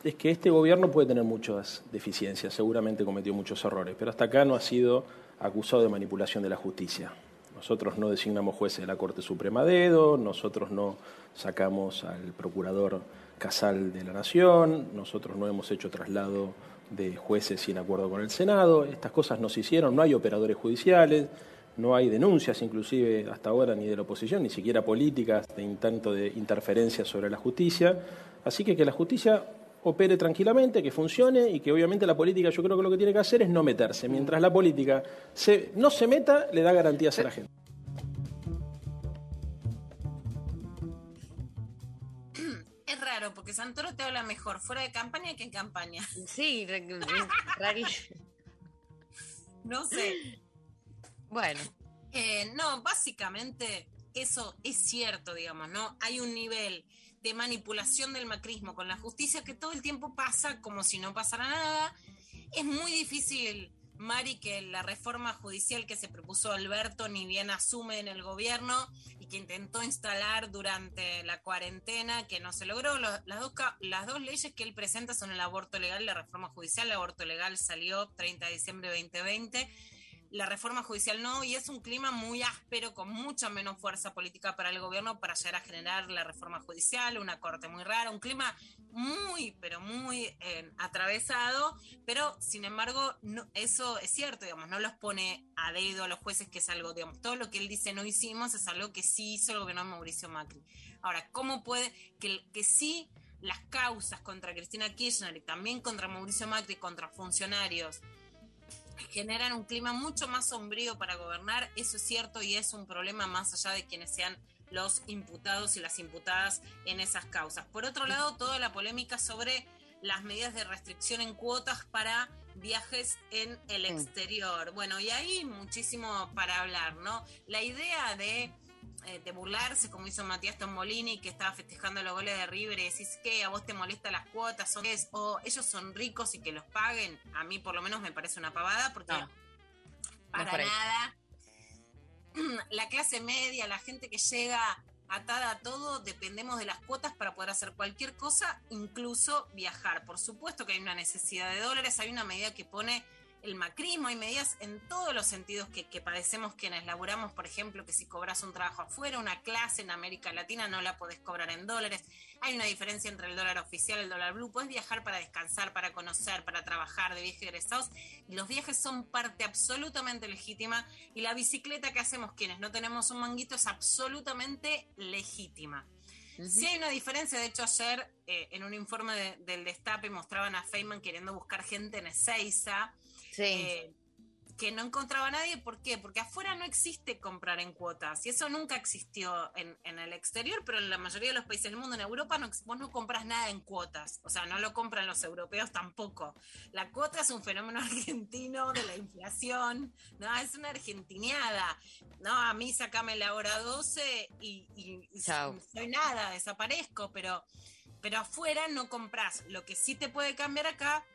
es que este gobierno puede tener muchas deficiencias, seguramente cometió muchos errores, pero hasta acá no ha sido acusado de manipulación de la justicia. Nosotros no designamos jueces de la Corte Suprema dedo, nosotros no sacamos al procurador Casal de la Nación, nosotros no hemos hecho traslado de jueces sin acuerdo con el Senado, estas cosas no se hicieron, no hay operadores judiciales, no hay denuncias inclusive hasta ahora ni de la oposición, ni siquiera políticas de intento de interferencia sobre la justicia, así que que la justicia opere tranquilamente, que funcione y que obviamente la política yo creo que lo que tiene que hacer es no meterse. Mientras la política se, no se meta, le da garantías a la gente. Es raro, porque Santoro te habla mejor fuera de campaña que en campaña. Sí, rari- No sé. Bueno, Eh, no, básicamente eso es cierto, digamos, ¿no? Hay un nivel de manipulación del macrismo con la justicia que todo el tiempo pasa como si no pasara nada. Es muy difícil, Mari, que la reforma judicial que se propuso Alberto ni bien asume en el gobierno y que intentó instalar durante la cuarentena, que no se logró. Lo- las, dos, las dos leyes que él presenta son el aborto legal la reforma judicial. El aborto legal salió 30 de diciembre de 2020 la reforma judicial no, y es un clima muy áspero, con mucha menos fuerza política para el gobierno para llegar a generar la reforma judicial, una corte muy rara, un clima muy, pero muy eh, atravesado, pero sin embargo, eso es cierto, digamos, no los pone a dedo a los jueces, que es algo, digamos, todo lo que él dice no hicimos es algo que sí hizo el gobierno de Mauricio Macri. Ahora, ¿cómo puede que, que sí las causas contra Cristina Kirchner y también contra Mauricio Macri, contra funcionarios, generan un clima mucho más sombrío para gobernar, eso es cierto y es un problema más allá de quienes sean los imputados y las imputadas en esas causas. Por otro lado, toda la polémica sobre las medidas de restricción en cuotas para viajes en el exterior. Bueno, y ahí muchísimo para hablar, ¿no? La idea de, de burlarse, como hizo Matías Tombolini, que estaba festejando los goles de River y decís que a vos te molesta las cuotas, o, es, o ellos son ricos y que los paguen, a mí por lo menos me parece una pavada, porque No. para nada. (clears throat) La clase media, la gente que llega atada a todo, dependemos de las cuotas para poder hacer cualquier cosa, incluso viajar. Por supuesto que hay una necesidad de dólares, hay una medida que pone el macrismo, hay medidas en todos los sentidos que, que, padecemos quienes laburamos, por ejemplo, que si cobras un trabajo afuera, una clase en América Latina no la podés cobrar en dólares. Hay una diferencia entre el dólar oficial y el dólar blue. Puedes viajar para descansar, para conocer, para trabajar de viaje egresados. Y los viajes son parte absolutamente legítima. Y la bicicleta que hacemos quienes no tenemos un manguito es absolutamente legítima. Sí hay una diferencia, de hecho ayer eh, en un informe de, del Destape mostraban a Feynman queriendo buscar gente en Ezeiza, Sí. eh, que no encontraba a nadie. ¿Por qué? Porque afuera no existe comprar en cuotas. Y eso nunca existió en, en el exterior, pero en la mayoría de los países del mundo, en Europa, no, vos no compras nada en cuotas. O sea, no lo compran los europeos tampoco. La cuota es un fenómeno (laughs) argentino de la inflación, ¿no? Es una argentineada. No, a mí sacame la hora 12 y, y- y soy nada, desaparezco, pero, pero afuera no compras. Lo que sí te puede cambiar acá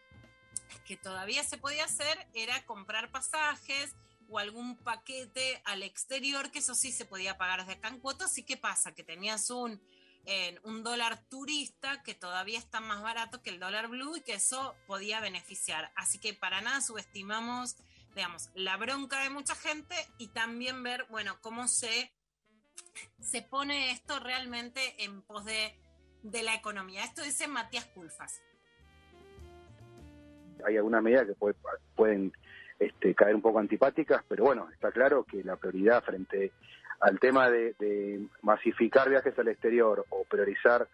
que todavía se podía hacer era comprar pasajes o algún paquete al exterior, que eso sí se podía pagar desde acá en cuotas. ¿Y qué pasa? Que tenías un, un dólar turista que todavía está más barato que el dólar blue y que eso podía beneficiar. Así que para nada subestimamos, digamos, la bronca de mucha gente y también ver, bueno, cómo se, se pone esto realmente en pos de, de la economía. Esto dice Matías Culfas. Hay algunas medidas que puede- pueden este, caer un poco antipáticas, pero bueno, está claro que la prioridad frente al tema de, de masificar viajes al exterior o priorizar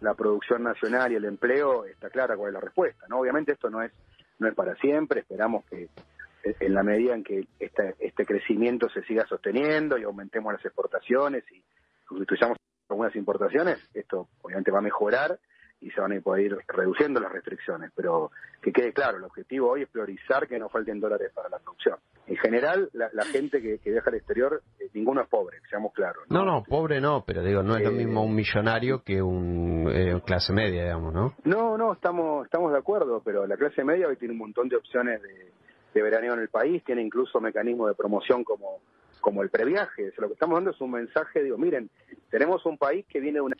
la producción nacional y el empleo, está clara cuál es la respuesta. ¿no? Obviamente esto no es, no es para siempre, esperamos que eh, en la medida en que este, este crecimiento se siga sosteniendo y aumentemos las exportaciones y sustituyamos algunas importaciones, esto obviamente va a mejorar y se van a poder ir reduciendo las restricciones, pero que quede claro, el objetivo hoy es priorizar que no falten dólares para la producción. En general, la, la gente que, que viaja al exterior, eh, ninguno es pobre, seamos claros. No, no, pobre no, pero digo, no es lo Eh, mismo un millonario que un eh, clase media, digamos, ¿no? No, no, estamos, estamos de acuerdo, pero la clase media hoy tiene un montón de opciones de, de veraneo en el país, tiene incluso mecanismos de promoción como, como el previaje. O sea, lo que estamos dando es un mensaje, digo, miren, tenemos un país que viene de una,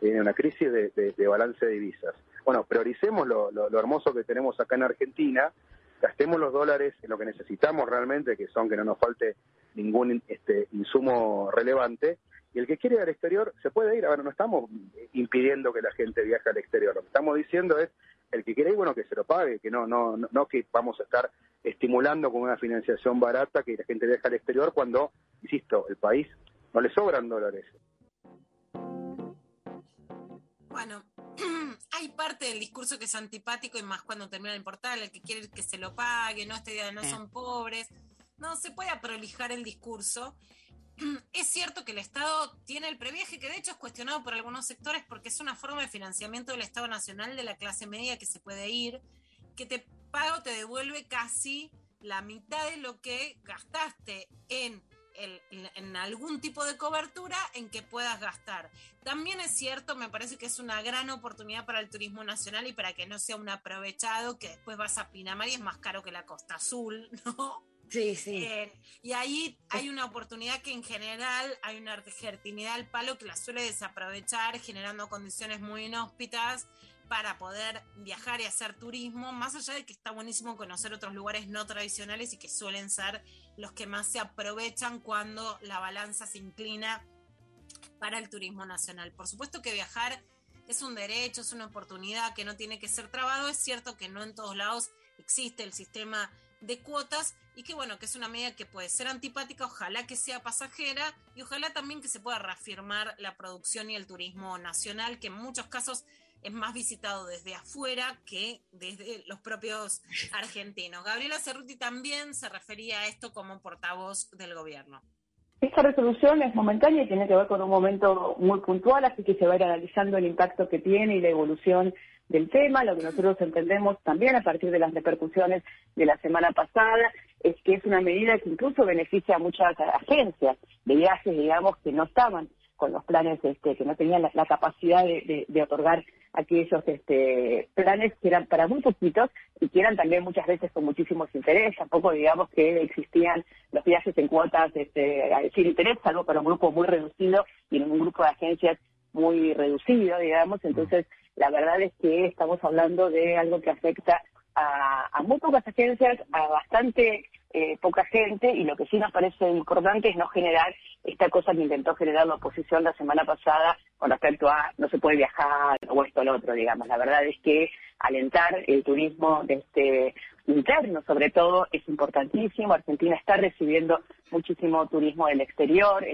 viene de una crisis de, de- balance de divisas. Bueno, prioricemos lo, hermoso que tenemos acá en Argentina, gastemos los dólares en lo que necesitamos realmente, que son que no nos falte ningún este, insumo relevante, y el que quiere ir al exterior se puede ir. A no estamos impidiendo que la gente viaje al exterior. Lo que estamos diciendo es, el que quiere ir, bueno, que se lo pague, que no, no, no, no que vamos a estar estimulando con una financiación barata que la gente viaje al exterior cuando, insisto, el país no le sobran dólares. Bueno, (clears throat) hay parte del discurso que es antipático y más cuando termina el portal, el que quiere que se lo pague, no este día no Sí. son pobres. No, se puede prolijar el discurso. (clears throat) Es cierto que el Estado tiene el previaje, que de hecho es cuestionado por algunos sectores porque es una forma de financiamiento del Estado Nacional de la clase media que se puede ir, que te paga o te devuelve casi la mitad de lo que gastaste en, en- en algún tipo de cobertura en que puedas gastar. También es cierto, me parece que es una gran oportunidad para el turismo nacional y para que no sea un aprovechado que después vas a Pinamar y es más caro que la Costa Azul, (laughs) ¿no? Sí, sí. Eh, y ahí hay una oportunidad que en general hay una argentinidad al palo que la suele desaprovechar, generando condiciones muy inhóspitas para poder viajar y hacer turismo, más allá de que está buenísimo conocer otros lugares no tradicionales y que suelen ser los que más se aprovechan cuando la balanza se inclina para el turismo nacional. Por supuesto que viajar es un derecho, es una oportunidad que no tiene que ser trabado. Es cierto que no en todos lados existe el sistema de cuotas y que bueno, que es una medida que puede ser antipática, ojalá que sea pasajera y ojalá también que se pueda reafirmar la producción y el turismo nacional, que en muchos casos es más visitado desde afuera que desde los propios argentinos. Gabriela Cerruti también se refería a esto como portavoz del gobierno. Esta resolución es momentánea y tiene que ver con un momento muy puntual, así que se va a ir analizando el impacto que tiene y la evolución del tema. Lo que nosotros entendemos también a partir de las repercusiones de la semana pasada es que es una medida que incluso beneficia a muchas agencias de viajes, digamos, que no estaban con los planes, este, que no tenían la, la capacidad de, de- de otorgar aquellos este, planes que eran para muy poquitos y que eran también muchas veces con muchísimos intereses. Tampoco digamos que existían los viajes en cuotas este, sin interés, salvo para un grupo muy reducido y en un grupo de agencias muy reducido, digamos. Entonces, la verdad es que estamos hablando de algo que afecta a, a muy pocas agencias, a bastante eh, poca gente y lo que sí nos parece importante es no generar esta cosa que intentó generar la oposición la semana pasada con respecto a no se puede viajar o esto o lo otro, digamos. La verdad es que alentar el turismo de este interno, sobre todo, es importantísimo. Argentina está recibiendo muchísimo turismo del exterior.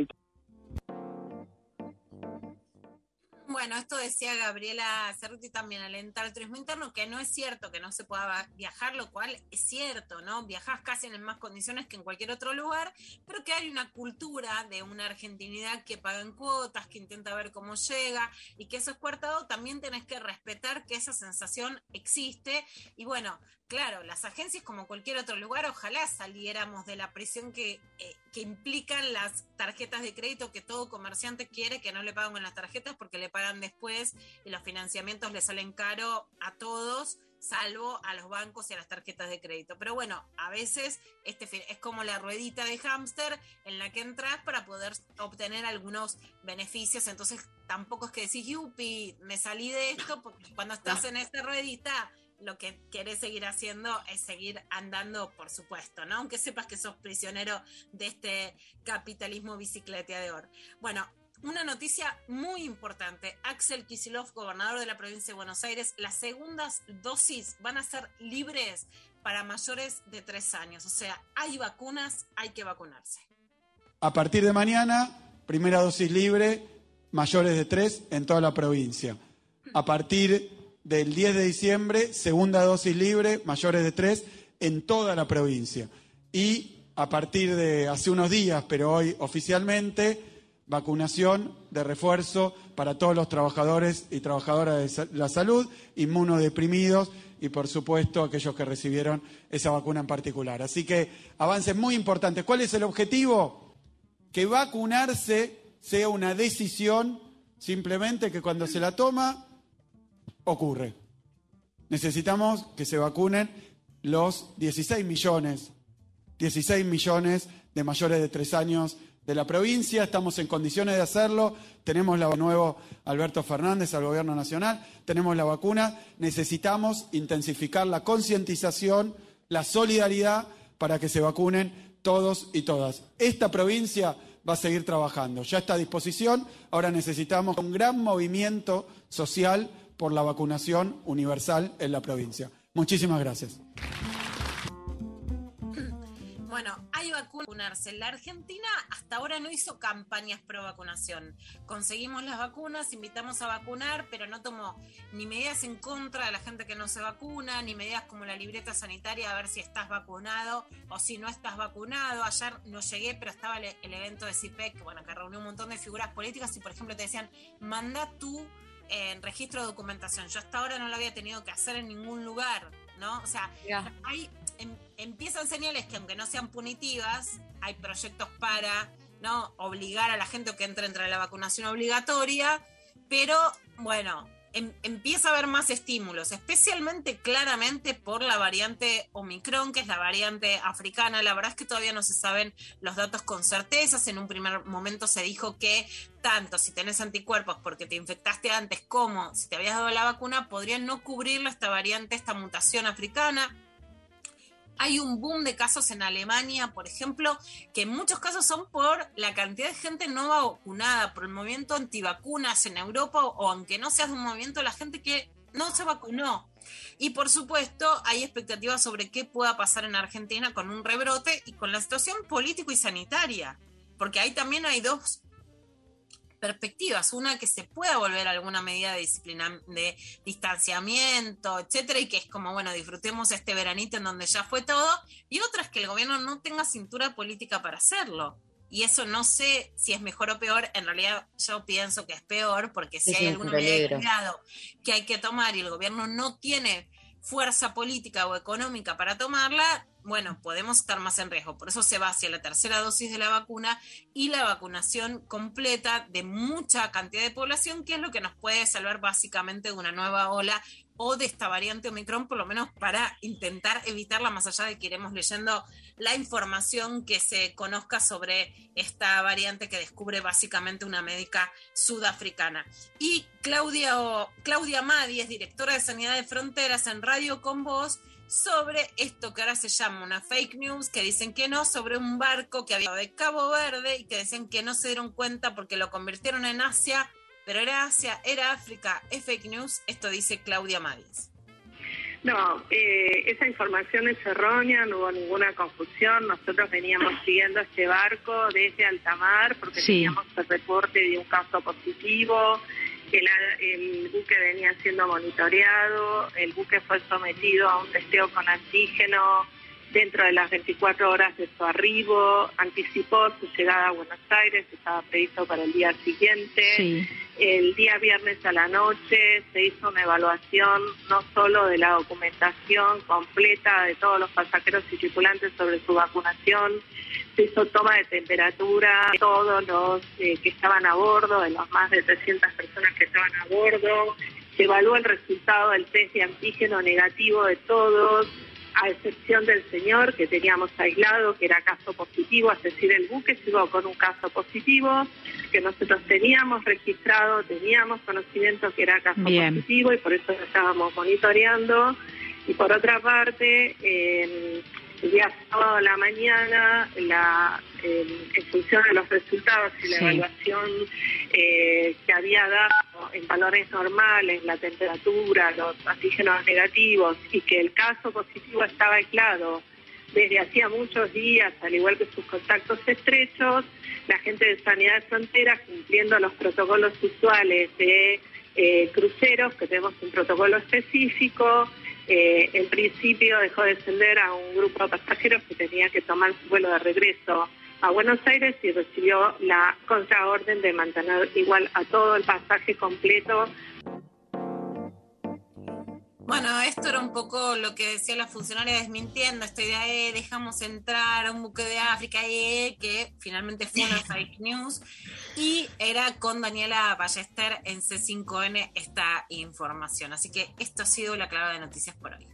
Bueno, esto decía Gabriela Cerruti también, alentar el turismo interno, que no es cierto que no se pueda viajar, lo cual es cierto, ¿no? Viajas casi en las mismas condiciones que en cualquier otro lugar, pero que hay una cultura de una argentinidad que paga en cuotas, que intenta ver cómo llega y que eso es cuartado, también tenés que respetar que esa sensación existe. Y bueno, claro, las agencias como cualquier otro lugar, ojalá saliéramos de la presión que, eh, que implican las tarjetas de crédito que todo comerciante quiere que no le paguen con las tarjetas porque le pagan después y los financiamientos le salen caro a todos, salvo a los bancos y a las tarjetas de crédito. Pero bueno, a veces este es como la ruedita de hámster en la que entras para poder obtener algunos beneficios. Entonces tampoco es que decís, yupi, me salí de esto, porque cuando estás en esta ruedita lo que querés seguir haciendo es seguir andando, por supuesto, ¿no? Aunque sepas que sos prisionero de este capitalismo bicicleteador. Bueno, una noticia muy importante. Axel Kisilov, gobernador de la provincia de Buenos Aires, las segundas dosis van a ser libres para mayores de tres años. O sea, hay vacunas, hay que vacunarse. A partir de mañana, primera dosis libre, mayores de tres en toda la provincia. A partir del 10 de diciembre, segunda dosis libre, mayores de 3, en toda la provincia. Y a partir de hace unos días, pero hoy oficialmente, vacunación de refuerzo para todos los trabajadores y trabajadoras de la salud, inmunodeprimidos y, por supuesto, aquellos que recibieron esa vacuna en particular. Así que avances muy importantes. ¿Cuál es el objetivo? Que vacunarse sea una decisión simplemente que cuando se la toma ocurre. Necesitamos que se vacunen los 16 millones, 16 millones de mayores de tres años de la provincia. Estamos en condiciones de hacerlo. Tenemos la nuevo Alberto Fernández al gobierno nacional. Tenemos la vacuna. Necesitamos intensificar la concientización, la solidaridad para que se vacunen todos y todas. Esta provincia va a seguir trabajando. Ya está a disposición. Ahora necesitamos un gran movimiento social por la vacunación universal en la provincia. Muchísimas gracias. Bueno, hay vacunarse. La Argentina hasta ahora no hizo campañas pro vacunación. Conseguimos las vacunas, invitamos a vacunar, pero no tomó ni medidas en contra de la gente que no se vacuna, ni medidas como la libreta sanitaria a ver si estás vacunado o si no estás vacunado. Ayer no llegué, pero estaba el, evento de CIPEC, bueno, que reunió un montón de figuras políticas y, por ejemplo, te decían, manda tú en registro de documentación. Yo hasta ahora no lo había tenido que hacer en ningún lugar, ¿no? O sea, hay, em, empiezan señales que aunque no sean punitivas, hay proyectos para no obligar a la gente que entre entre la vacunación obligatoria, pero bueno, em, empieza a haber más estímulos, especialmente claramente por la variante Omicron, que es la variante africana. La verdad es que todavía no se saben los datos con certezas. En un primer momento se dijo que tanto si tenés anticuerpos porque te infectaste antes como si te habías dado la vacuna, podrían no cubrirlo esta variante, esta mutación africana. Hay un boom de casos en Alemania, por ejemplo, que en muchos casos son por la cantidad de gente no vacunada, por el movimiento antivacunas en Europa, o aunque no seas de un movimiento, la gente que no se vacunó. Y por supuesto, hay expectativas sobre qué pueda pasar en Argentina con un rebrote y con la situación político y sanitaria, porque ahí también hay dos perspectivas, una que se pueda volver a alguna medida de disciplina, de distanciamiento, etcétera, y que es como, bueno, disfrutemos este veranito en donde ya fue todo, y otra es que el gobierno no tenga cintura política para hacerlo. Y eso no sé si es mejor o peor, en realidad yo pienso que es peor, porque si Es hay un alguna medida de cuidado que hay que tomar y el gobierno no tiene fuerza política o económica para tomarla, bueno, podemos estar más en riesgo. Por eso se va hacia la tercera dosis de la vacuna y la vacunación completa de mucha cantidad de población, que es lo que nos puede salvar básicamente de una nueva ola o de esta variante Omicron, por lo menos para intentar evitarla, más allá de que iremos leyendo la información que se conozca sobre esta variante que descubre básicamente una médica sudafricana. Y Claudia, Claudia Madi es directora de Sanidad de Fronteras en Radio Con Voz sobre esto que ahora se llama una fake news, que dicen que no, sobre un barco que había de Cabo Verde y que decían que no se dieron cuenta porque lo convirtieron en Asia, pero era Asia, era África, es fake news, esto dice Claudia Madis. No, eh, esa información es errónea, no hubo ninguna confusión. Nosotros veníamos (clears throat) siguiendo este barco desde altamar porque teníamos el reporte de un caso positivo. El, el buque venía siendo monitoreado, el buque fue sometido a un testeo con antígeno dentro de las 24 horas de su arribo, anticipó su llegada a Buenos Aires, estaba previsto para el día siguiente. El día viernes a la noche se hizo una evaluación no solo de la documentación completa de todos los pasajeros y tripulantes sobre su vacunación, se hizo toma de temperatura de todos los eh, que estaban a bordo, de las más de 300 personas que estaban a bordo, se evaluó el resultado del test de antígeno negativo de todos, a excepción del señor que teníamos aislado, que era caso positivo, es decir, el buque llegó con un caso positivo que nosotros teníamos registrado, teníamos conocimiento que era caso positivo y por eso lo estábamos monitoreando. Y por otra parte, eh, el día sábado a la mañana, la, en función de los resultados y la evaluación eh, que había dado en valores normales, la temperatura, los antígenos negativos, y que el caso positivo estaba aislado desde hacía muchos días, al igual que sus contactos estrechos, la gente de Sanidad de Fronteras, cumpliendo los protocolos usuales de eh, cruceros, que tenemos un protocolo específico, eh, en principio dejó descender a un grupo de pasajeros que tenía que tomar su vuelo de regreso a Buenos Aires y recibió la contraorden de mantener igual a todo el pasaje completo bueno, esto era un poco lo que decía la funcionaria desmintiendo esta idea de dejamos entrar a un buque de África eh, que finalmente fue una (laughs) fake news y era con Daniela Ballester en C5N esta información. Así que esto ha sido la clave de noticias por hoy.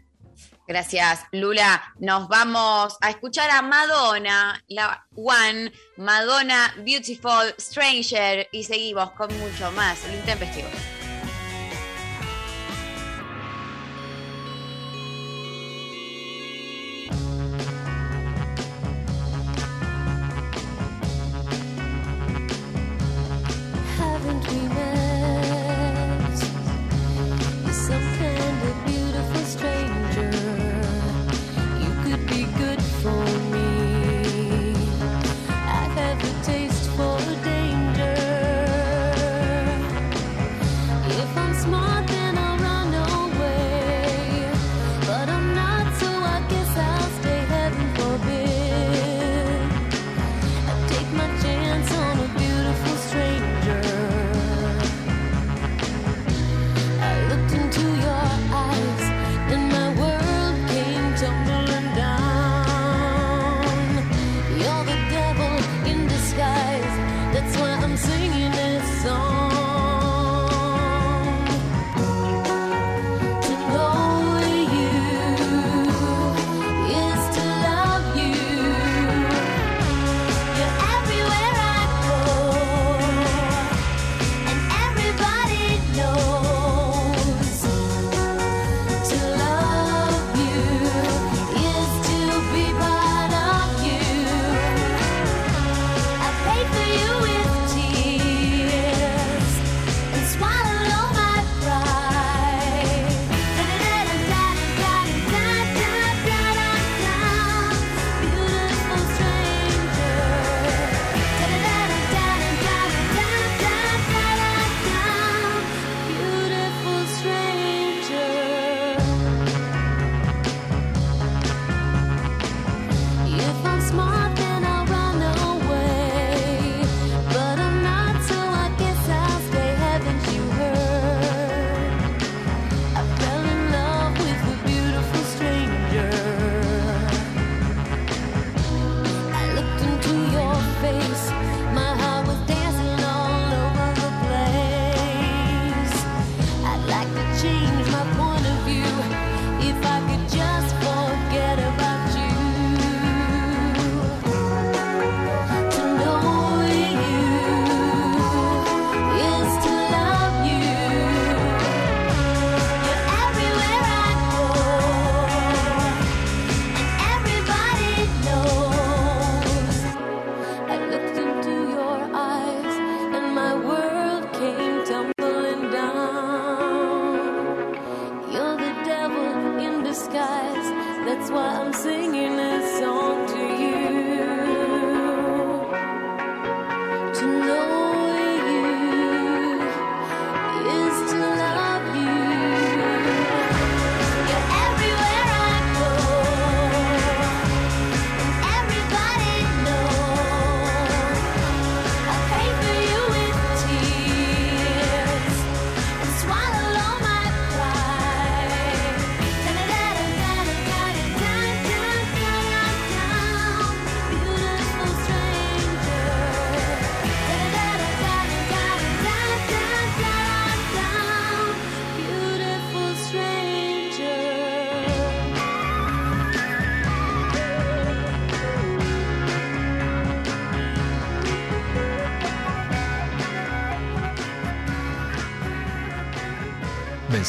Gracias, Lula. Nos vamos a escuchar a Madonna, la One, Madonna Beautiful Stranger y seguimos con mucho más. Intempestivo.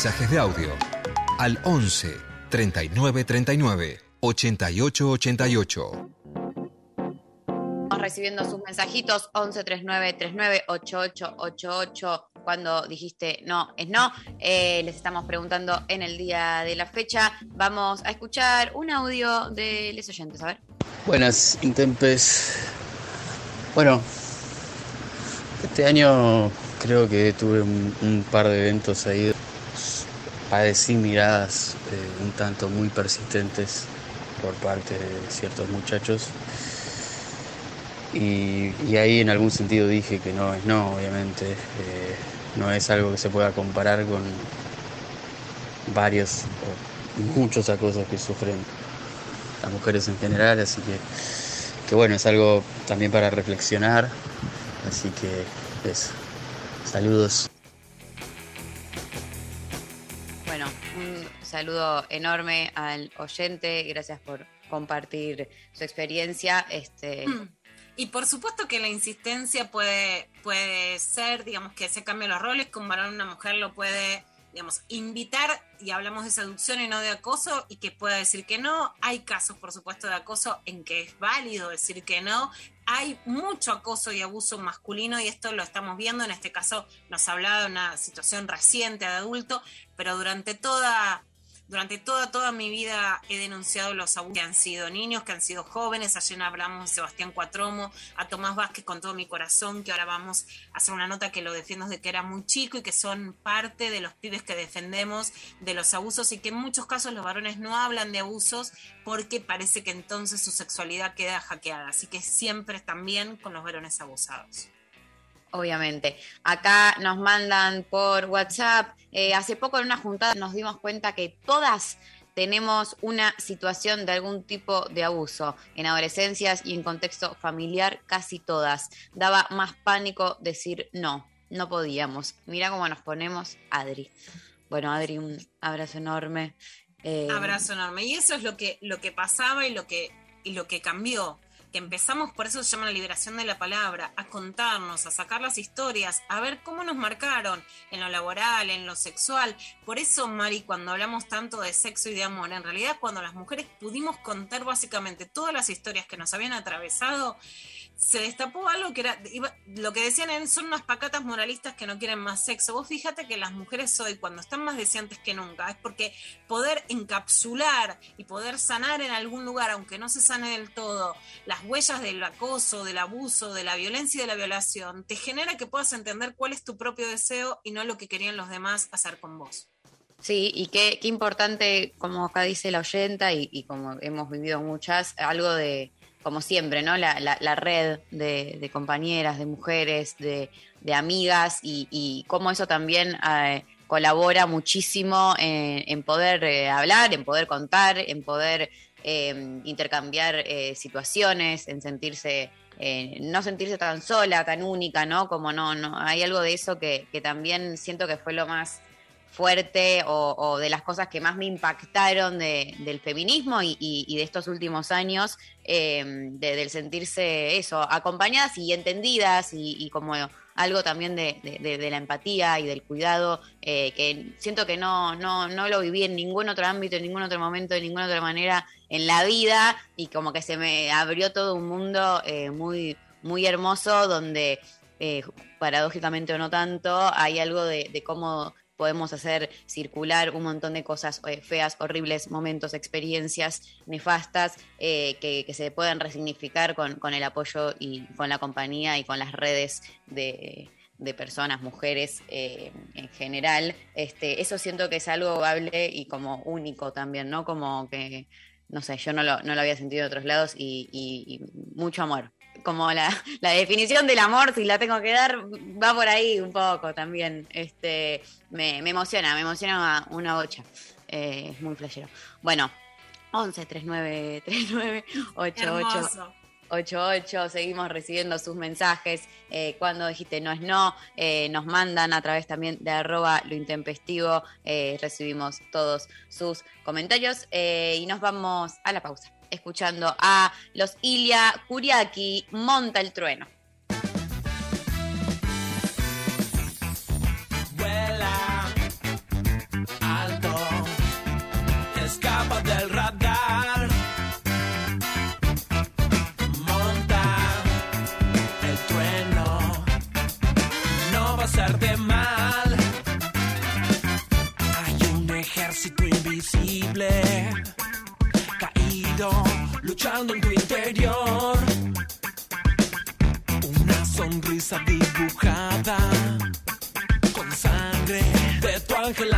Mensajes de audio al 11 39 39 88 88. Estamos recibiendo sus mensajitos 11 39 39 88 88 cuando dijiste no es no. Eh, les estamos preguntando en el día de la fecha. Vamos a escuchar un audio de los oyentes, a ver. Buenas, Intempes. Bueno, este año creo que tuve un, un par de eventos ahí. Padecí miradas eh, un tanto muy persistentes por parte de ciertos muchachos. Y, ahí en algún sentido dije que no es no, obviamente. eh, no es algo que se pueda comparar con varios o muchos acosos que sufren las mujeres en general, así que, que bueno, es algo también para reflexionar, así que eso. Saludos. Saludo enorme al oyente. Gracias por compartir su experiencia. Este, (clears throat) Y por supuesto que la insistencia puede, puede ser, digamos, que se cambien los roles, que un varón una mujer lo puede, digamos, invitar, y hablamos de seducción y no de acoso, y que pueda decir que no. Hay casos, por supuesto, de acoso en que es válido decir que no. Hay mucho acoso y abuso masculino, y esto lo estamos viendo. En este caso nos hablaba de una situación reciente de adulto, pero durante toda durante toda, toda mi vida he denunciado los abusos que han sido niños, que han sido jóvenes. Ayer hablamos de Sebastián Cuatromo, a Tomás Vázquez con todo mi corazón, que ahora vamos a hacer una nota que lo defiendo desde que era muy chico y que son parte de los pibes que defendemos de los abusos y que en muchos casos los varones no hablan de abusos porque parece que entonces su sexualidad queda hackeada. Así que siempre también con los varones abusados. Obviamente. Acá nos mandan por WhatsApp. eh, hace poco en una juntada nos dimos cuenta que todas tenemos una situación de algún tipo de abuso. En adolescencias y en contexto familiar, casi todas. Daba más pánico decir no. No podíamos. Mira cómo nos ponemos, Adri. Bueno, Adri, un abrazo enorme. Eh, Abrazo enorme. Y eso es lo que, lo que pasaba y lo que, y lo que cambió. Que empezamos, por eso se llama la liberación de la palabra, a contarnos, a sacar las historias, a ver cómo nos marcaron en lo laboral, en lo sexual. Por eso, Mari, cuando hablamos tanto de sexo y de amor, en realidad cuando las mujeres pudimos contar básicamente todas las historias que nos habían atravesado, se destapó algo que era, lo que decían en, son unas pacatas moralistas que no quieren más sexo. Vos fíjate que las mujeres hoy, cuando están más deseantes que nunca, es porque poder encapsular y poder sanar en algún lugar, aunque no se sane del todo, las huellas del acoso, del abuso, de la violencia y de la violación, te genera que puedas entender cuál es tu propio deseo y no lo que querían los demás hacer con vos. Sí, y qué, qué importante, como acá dice la oyenta, y, y como hemos vivido muchas, algo de, como siempre, ¿no? La, red de, compañeras, de mujeres, de, amigas, y, y cómo eso también eh, colabora muchísimo en, poder eh, hablar, en poder contar, en poder eh, intercambiar situaciones, en sentirse, eh, no sentirse tan sola, tan única, ¿no? Como no, no, hay algo de eso que, que también siento que fue lo más fuerte o, de las cosas que más me impactaron de- del feminismo y, de estos últimos años, eh, de- del sentirse eso, acompañadas y entendidas y, como algo también de- de la empatía y del cuidado, eh, que siento que no, no, no lo viví en ningún otro ámbito, en ningún otro momento, de ninguna otra manera en la vida y como que se me abrió todo un mundo eh, muy, muy hermoso donde... eh, paradójicamente o no tanto, hay algo de, de cómo podemos hacer circular un montón de cosas eh, feas, horribles, momentos, experiencias nefastas eh, que, que se pueden resignificar con, con el apoyo y con la compañía y con las redes de de personas, mujeres eh, en general, este, eso siento que es algo hable y como único también, ¿no? Como que, no sé, yo no lo, no lo había sentido de otros lados y, y- y mucho amor. Como la, la definición del amor, si la tengo que dar, va por ahí un poco también. Este, me, me emociona, me emociona una, bocha. Eh, es muy flashero. Bueno, 11 39 39 88 Hermoso. 88, seguimos recibiendo sus mensajes. Eh, cuando dijiste no es no, eh, nos mandan a través también de arroba lo intempestivo. recibimos todos sus comentarios y nos vamos a la pausa, escuchando a los Ilia Kuriaki, Monta el Trueno. Dibujada con sangre de tu ángel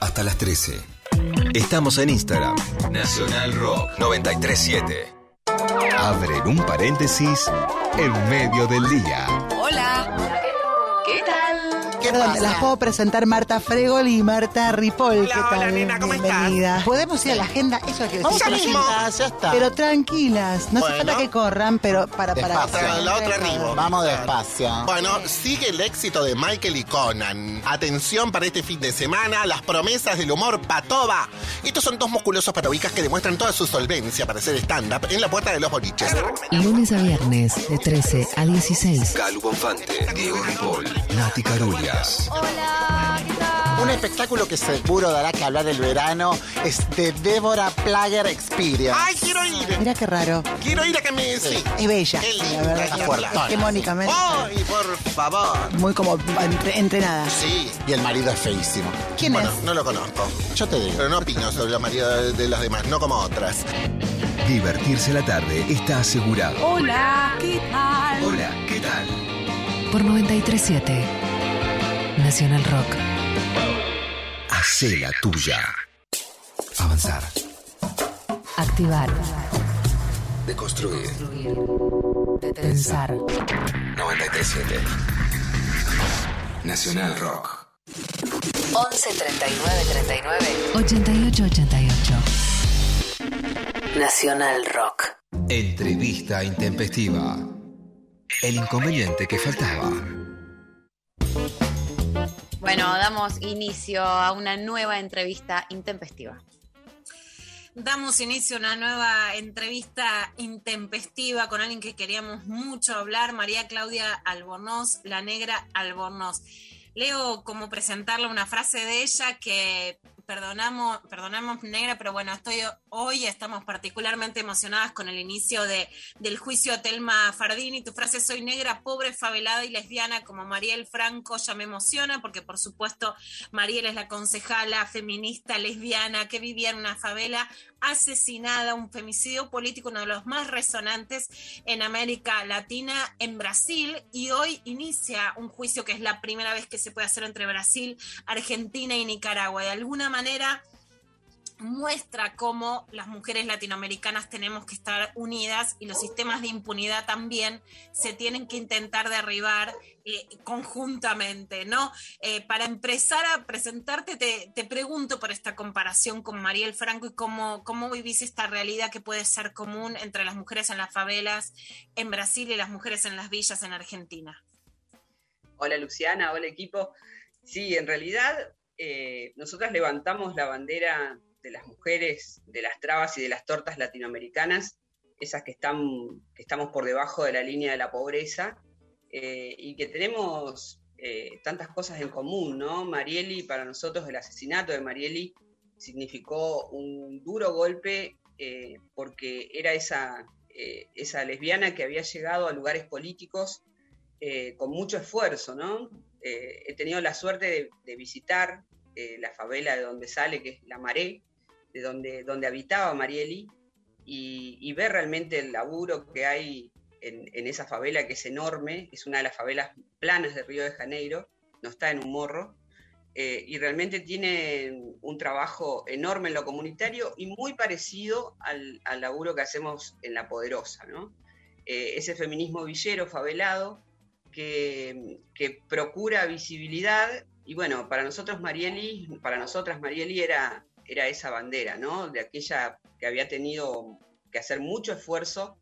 Hasta las 13. Estamos en Instagram. Nacional Rock 937. Abren un paréntesis en medio del día. Hola. ¿Qué tal? Perdón, las puedo presentar Marta Fregol y Marta Ripoll. ¿Qué Hola, tal? hola, nena, ¿cómo Bienvenida. Podemos ir a la agenda, eso es que Vamos decir, mismo. agenda, Ya está. Pero tranquilas, no hace Bueno. falta que corran, pero para para Despacio. La otra arriba. Vamos despacio. Bueno, sigue el éxito de Michael y Conan. Atención para este fin de semana, las promesas del humor patoba. Estos son dos musculosos parabicas que demuestran toda su solvencia para hacer stand-up en la puerta de los boliches. Lunes a viernes de 13 a 16. Calu Bonfante, Diego Ripoll, Nati Carulias. Hola. Un espectáculo que seguro dará que hablar el verano es The Deborah Player Experience. ¡Ay, quiero ir! Mira qué raro. Quiero ir a que me... Sí. Es bella, Qué la linda, verdad. qué. Hegemónicamente. ¡Ay, por favor! Muy como entre- entrenada. Sí. Y el marido es feísimo. ¿Quién bueno, es? no lo conozco. Yo te digo. Pero no opino sobre la maridos de los demás, no como otras. Divertirse la tarde está asegurado. Hola, ¿qué tal? Hola, ¿qué tal? Por 937. Nacional Rock. Hacé la tuya. Avanzar. Activar. Deconstruir. Pensar. 937. Nacional Rock. 11 39 39 88 88. Nacional Rock. Entrevista intempestiva. El inconveniente que faltaba. Bueno, damos inicio a una nueva entrevista intempestiva. Damos inicio a una nueva entrevista intempestiva con alguien que queríamos mucho hablar, María Claudia Albornoz, la negra Albornoz. Leo como presentarle una frase de ella que perdonamos, perdonamos negra, pero bueno, estoy hoy estamos particularmente emocionadas con el inicio de, del juicio a Telma Fardini. Tu frase soy negra, pobre, favelada y lesbiana como Mariel Franco ya me emociona porque por supuesto Mariel es la concejala feminista lesbiana que vivía en una favela asesinada, un femicidio político, uno de los más resonantes en América Latina, en Brasil, y hoy inicia un juicio que es la primera vez que se puede hacer entre Brasil, Argentina y Nicaragua. De alguna manera muestra cómo las mujeres latinoamericanas tenemos que estar unidas y los sistemas de impunidad también se tienen que intentar derribar eh, conjuntamente, ¿no? Eh, para empezar a presentarte, te, te, pregunto por esta comparación con Mariel Franco y cómo, cómo vivís esta realidad que puede ser común entre las mujeres en las favelas en Brasil y las mujeres en las villas en Argentina. Hola Luciana, hola equipo. Sí, en realidad eh, nosotras levantamos la bandera de las mujeres, de las trabas y de las tortas latinoamericanas, esas que, están, que estamos por debajo de la línea de la pobreza eh, y que tenemos eh, tantas cosas en común, ¿no? Marieli, para nosotros el asesinato de Marieli significó un duro golpe eh, porque era esa, esa lesbiana que había llegado a lugares políticos con mucho esfuerzo, ¿no? he tenido la suerte de, de visitar la favela de donde sale, que es La Maré, de donde, donde habitaba Marieli, y, y, ver realmente el laburo que hay en, en, esa favela, que es enorme, es una de las favelas planas de Río de Janeiro, no está en un morro, eh, y realmente tiene un trabajo enorme en lo comunitario y muy parecido al, al laburo que hacemos en La Poderosa, ¿no? Eh, ese feminismo villero, favelado, que, que procura visibilidad, y bueno, para nosotros Marieli, para nosotras Marieli era era esa bandera, ¿no? De aquella que había tenido que hacer mucho esfuerzo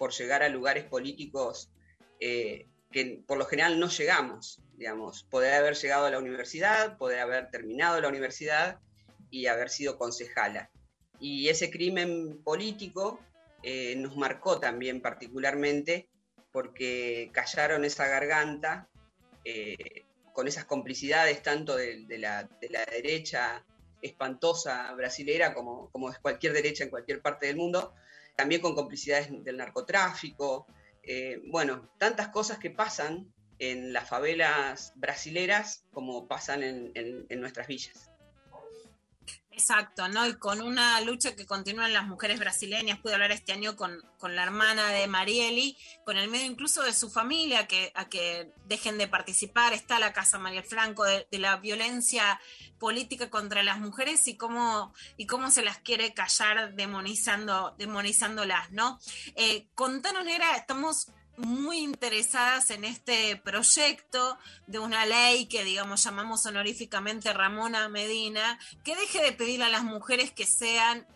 por llegar a lugares políticos eh, que por lo general no llegamos, digamos. Poder haber llegado a la universidad, poder haber terminado la universidad y haber sido concejala. Y ese crimen político eh, nos marcó también particularmente porque callaron esa garganta eh, con esas complicidades tanto de, la, de la derecha espantosa brasilera como, como es cualquier derecha en cualquier parte del mundo, también con complicidades del narcotráfico, eh, bueno, tantas cosas que pasan en las favelas brasileras como pasan en, en nuestras villas. Exacto, ¿no? Y con una lucha que continúan las mujeres brasileñas, pude hablar este año con, con la hermana de Marieli, con el medio incluso de su familia, que, a que dejen de participar, está la Casa María Franco, de, de la violencia política contra las mujeres y cómo, y cómo se las quiere callar demonizando, demonizándolas, ¿no? Eh, contanos, Negra, estamos muy interesadas en este proyecto de una ley que, digamos, llamamos honoríficamente Ramona Medina, que deje de pedirle a las mujeres que sean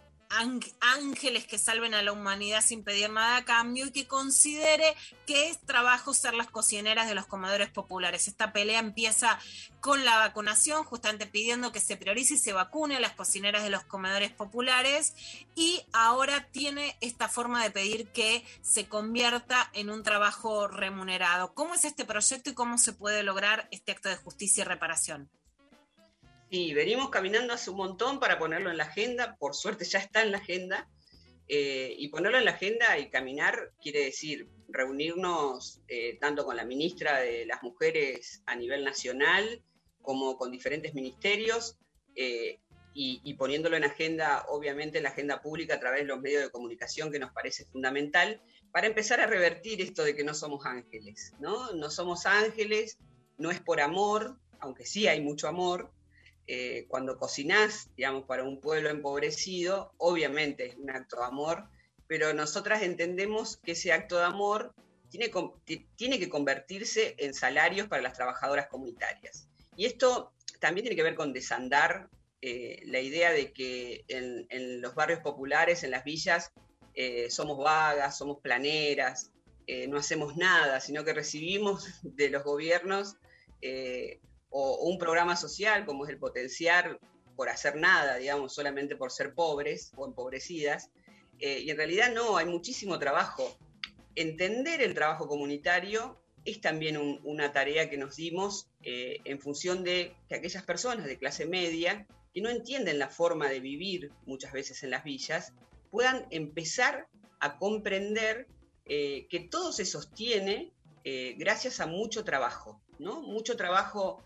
ángeles que salven a la humanidad sin pedir nada a cambio y que considere que es trabajo ser las cocineras de los comedores populares. Esta pelea empieza con la vacunación, justamente pidiendo que se priorice y se vacune a las cocineras de los comedores populares y ahora tiene esta forma de pedir que se convierta en un trabajo remunerado. ¿Cómo es este proyecto y cómo se puede lograr este acto de justicia y reparación? Sí, venimos caminando hace un montón para ponerlo en la agenda, por suerte ya está en la agenda, eh, y ponerlo en la agenda y caminar quiere decir reunirnos eh, tanto con la ministra de las Mujeres a nivel nacional como con diferentes ministerios eh, y, y, poniéndolo en agenda, obviamente en la agenda pública a través de los medios de comunicación que nos parece fundamental para empezar a revertir esto de que no somos ángeles, ¿no? No somos ángeles, no es por amor, aunque sí hay mucho amor, eh, cuando cocinás, digamos, para un pueblo empobrecido, obviamente es un acto de amor, pero nosotras entendemos que ese acto de amor tiene, que convertirse en salarios para las trabajadoras comunitarias. Y esto también tiene que ver con desandar eh, la idea de que en, los barrios populares, en las villas, eh, somos vagas, somos planeras, no hacemos nada, sino que recibimos (laughs) de los gobiernos o, un programa social como es el potenciar por hacer nada, digamos, solamente por ser pobres o empobrecidas. Eh, y en realidad no, hay muchísimo trabajo. Entender el trabajo comunitario es también una tarea que nos dimos eh, en función de que aquellas personas de clase media que no entienden la forma de vivir muchas veces en las villas, puedan empezar a comprender eh, que todo se sostiene gracias a mucho trabajo, ¿no? Mucho trabajo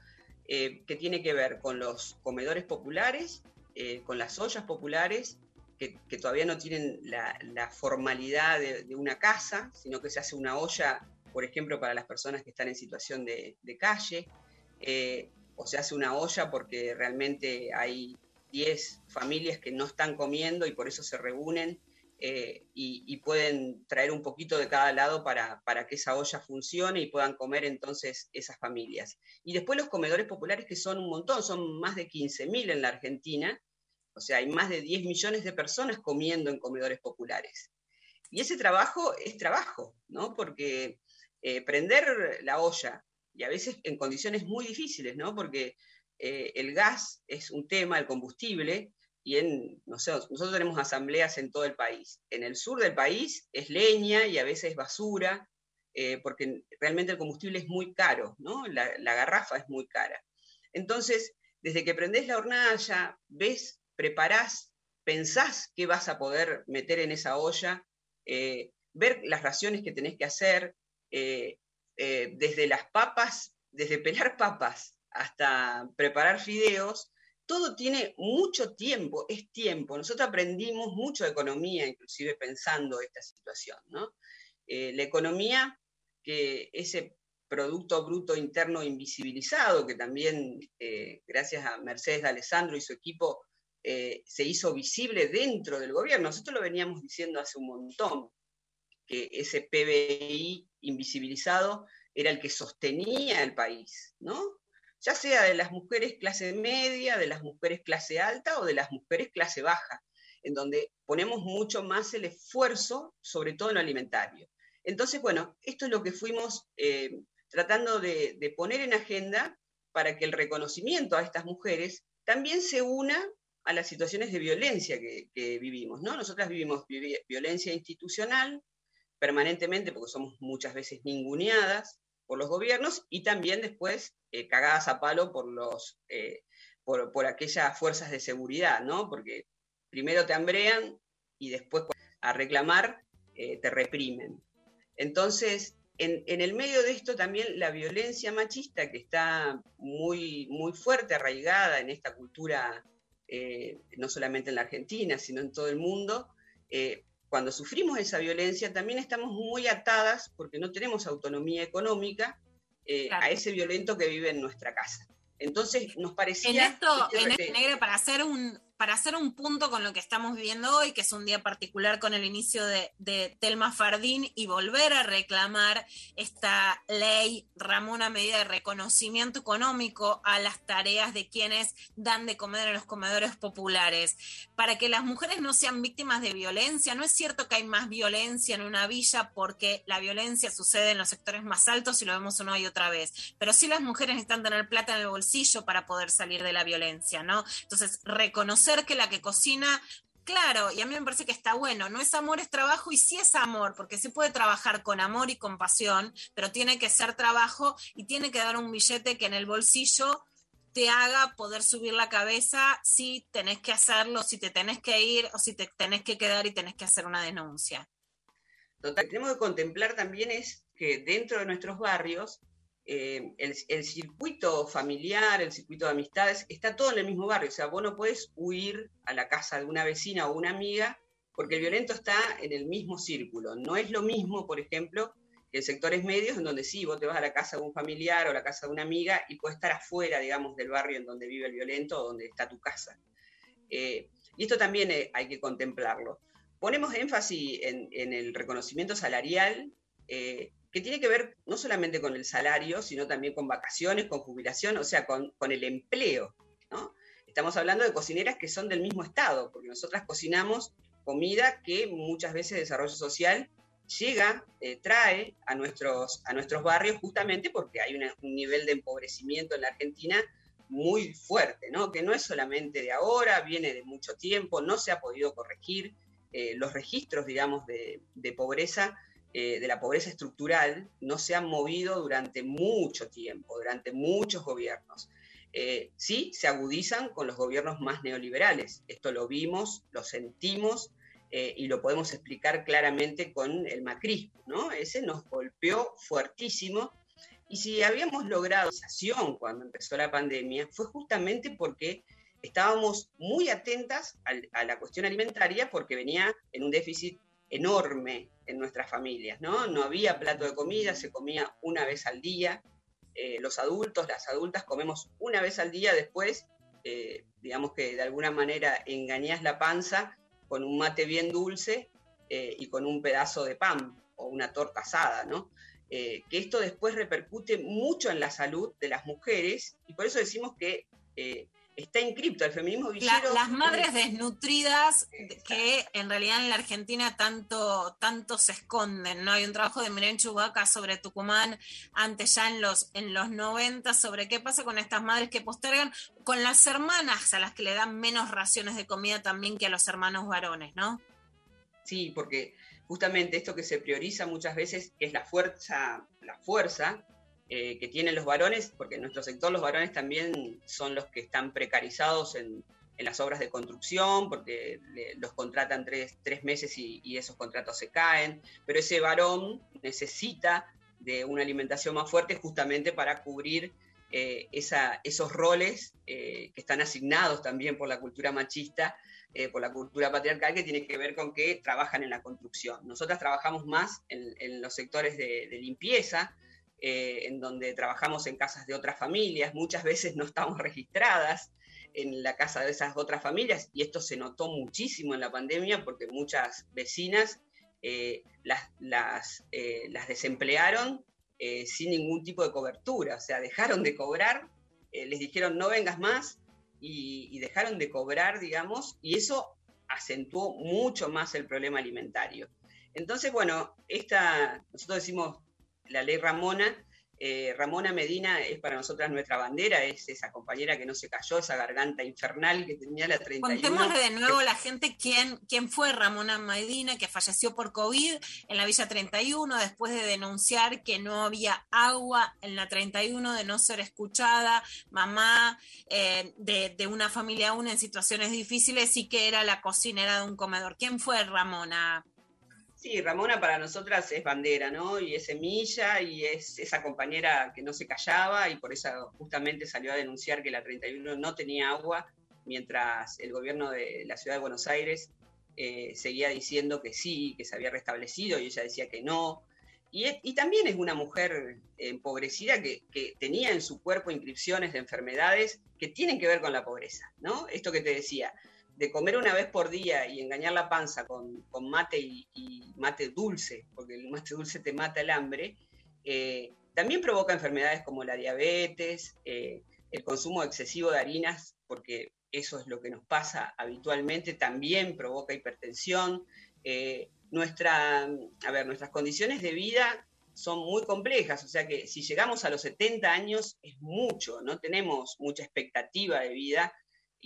eh, que tiene que ver con los comedores populares, eh, con las ollas populares, que, todavía no tienen la, formalidad de, una casa, sino que se hace una olla, por ejemplo, para las personas que están en situación de, calle, eh, o se hace una olla porque realmente hay 10 familias que no están comiendo y por eso se reúnen eh, y, pueden traer un poquito de cada lado para, que esa olla funcione y puedan comer entonces esas familias. Y después los comedores populares, que son un montón, son más de 15.000 en la Argentina, o sea, hay más de 10 millones de personas comiendo en comedores populares. Y ese trabajo es trabajo, ¿no? Porque eh, prender la olla, y a veces en condiciones muy difíciles, ¿no? Porque eh, el gas es un tema, el combustible, y en, nosotros tenemos asambleas en todo el país. En el sur del país es leña y a veces basura, eh, porque realmente el combustible es muy caro, ¿no? La, garrafa es muy cara. Entonces, desde que prendés la hornalla, ves, preparás, pensás qué vas a poder meter en esa olla, eh, ver las raciones que tenés que hacer, eh, desde las papas, desde pelar papas hasta preparar fideos, todo tiene mucho tiempo, es tiempo. Nosotros aprendimos mucho de economía, inclusive pensando esta situación, ¿no? Eh, la economía, que ese Producto Bruto Interno invisibilizado, que también, eh, gracias a Mercedes de Alessandro y su equipo, eh, se hizo visible dentro del gobierno. Nosotros lo veníamos diciendo hace un montón, que ese PBI invisibilizado era el que sostenía el país, ¿no? Ya sea de las mujeres clase media, de las mujeres clase alta o de las mujeres clase baja, en donde ponemos mucho más el esfuerzo, sobre todo en lo alimentario. Entonces, bueno, esto es lo que fuimos eh, tratando de, poner en agenda para que el reconocimiento a estas mujeres también se una a las situaciones de violencia que, vivimos. ¿no? Nosotras vivimos violencia institucional permanentemente porque somos muchas veces ninguneadas, por los gobiernos y también después eh, cagadas a palo por, los, eh, por, aquellas fuerzas de seguridad, ¿no? Porque primero te hambrean y después a reclamar eh, te reprimen. Entonces, en, el medio de esto también la violencia machista que está muy, muy fuerte, arraigada en esta cultura no solamente en la Argentina, sino en todo el mundo, cuando sufrimos esa violencia también estamos muy atadas, porque no tenemos autonomía económica, eh, a ese violento que vive en nuestra casa. Entonces nos parecía... En esto, en esto, Negre, para hacer un para hacer un punto con lo que estamos viviendo hoy, que es un día particular con el inicio de, Telma Fardín, y volver a reclamar esta ley, Ramona, medida de reconocimiento económico a las tareas de quienes dan de comer en los comedores populares, para que las mujeres no sean víctimas de violencia. No es cierto que hay más violencia en una villa porque la violencia sucede en los sectores más altos y lo vemos una y otra vez, pero sí las mujeres necesitan tener plata en el bolsillo para poder salir de la violencia, ¿no? Entonces, reconocer que la que cocina Claro, y a mí me parece que está bueno. No es amor, es trabajo y sí es amor, porque se puede trabajar con amor y con pasión, pero tiene que ser trabajo y tiene que dar un billete que en el bolsillo te haga poder subir la cabeza si tenés que hacerlo, si te tenés que ir o si te tenés que quedar y tenés que hacer una denuncia. Total, tenemos que contemplar también es que dentro de nuestros barrios, eh, el, circuito familiar, el circuito de amistades, está todo en el mismo barrio. O sea, vos no podés huir a la casa de una vecina o una amiga porque el violento está en el mismo círculo. No es lo mismo, por ejemplo, que en sectores medios en donde sí, vos te vas a la casa de un familiar o la casa de una amiga y puedes estar afuera, digamos, del barrio en donde vive el violento o donde está tu casa. Eh, y esto también eh, hay que contemplarlo. Ponemos énfasis en, el reconocimiento salarial, que tiene que ver no solamente con el salario, sino también con vacaciones, con jubilación, o sea, con, con el empleo. Estamos hablando de cocineras que son del mismo estado, porque nosotras cocinamos comida que muchas veces desarrollo social llega, eh, trae a nuestros, a nuestros barrios justamente porque hay un nivel de empobrecimiento en la Argentina muy fuerte, ¿no? que no es solamente de ahora, viene de mucho tiempo, no se ha podido corregir. Eh, los registros, digamos, de, de pobreza, eh, de la pobreza estructural, no se han movido durante mucho tiempo, durante muchos gobiernos. Eh, sí, se agudizan con los gobiernos más neoliberales. Esto lo vimos, lo sentimos eh, y lo podemos explicar claramente con el macrismo, ¿no? Ese nos golpeó fuertísimo. Y si habíamos logrado sensación cuando empezó la pandemia, fue justamente porque estábamos muy atentas a la cuestión alimentaria porque venía en un déficit enorme en nuestras familias, ¿no? No había plato de comida, se comía una vez al día. Eh, los adultos, las adultas comemos una vez al día, después, eh, digamos que de alguna manera engañás la panza con un mate bien dulce eh, y con un pedazo de pan o una torta asada, ¿no? Que esto después repercute mucho en la salud de las mujeres y por eso decimos que está inscripto el feminismo La- villero. las madres desnutridas que en realidad en la Argentina tanto, tanto se esconden, ¿no? Hay un trabajo de Miren Chubaca sobre Tucumán antes ya en los, en los 90 sobre qué pasa con estas madres que postergan, con las hermanas a las que le dan menos raciones de comida también que a los hermanos varones, ¿no? Sí, porque justamente esto que se prioriza muchas veces es la fuerza, la fuerza eh, que tienen los varones, porque en nuestro sector los varones también son los que están precarizados en, las obras de construcción, porque los contratan tres, meses y, esos contratos se caen, pero ese varón necesita de una alimentación más fuerte justamente para cubrir eh, esos roles eh, que están asignados también por la cultura machista por la cultura patriarcal que tiene que ver con que trabajan en la construcción. Nosotras trabajamos más en, los sectores de limpieza, eh, en donde trabajamos en casas de otras familias, muchas veces no estamos registradas en la casa de esas otras familias y esto se notó muchísimo en la pandemia porque muchas vecinas eh, las, las, eh, las desemplearon sin ningún tipo de cobertura, o sea, dejaron de cobrar, les dijeron no vengas más y, y dejaron de cobrar, digamos, y eso acentuó mucho más el problema alimentario. Entonces, bueno, esta, nosotros decimos la ley Ramona, eh, Ramona Medina es para nosotras nuestra bandera, es esa compañera que no se cayó, esa garganta infernal que tenía la 31. Contémosle de nuevo a la gente quién, quién fue Ramona Medina, que falleció por COVID en la Villa 31, después de denunciar que no había agua en la 31, de no ser escuchada, mamá eh, de, de una familia aún en situaciones difíciles y que era la cocinera de un comedor. ¿Quién fue Ramona? Sí, Ramona para nosotras es bandera, ¿no? Y es semilla y es esa compañera que no se callaba y por eso justamente salió a denunciar que la 31 no tenía agua mientras el gobierno de la ciudad de Buenos Aires eh, seguía diciendo que sí, que se había restablecido y ella decía que no. Y, también es una mujer empobrecida que tenía en su cuerpo inscripciones de enfermedades que tienen que ver con la pobreza, ¿no? Esto que te decía, de comer una vez por día y engañar la panza con, con mate y, mate dulce, porque el mate dulce te mata el hambre, eh, también provoca enfermedades como la diabetes, eh, el consumo excesivo de harinas, porque eso es lo que nos pasa habitualmente, también provoca hipertensión. Eh, a ver, nuestras condiciones de vida son muy complejas, o sea que si llegamos a los 70 años es mucho, no tenemos mucha expectativa de vida,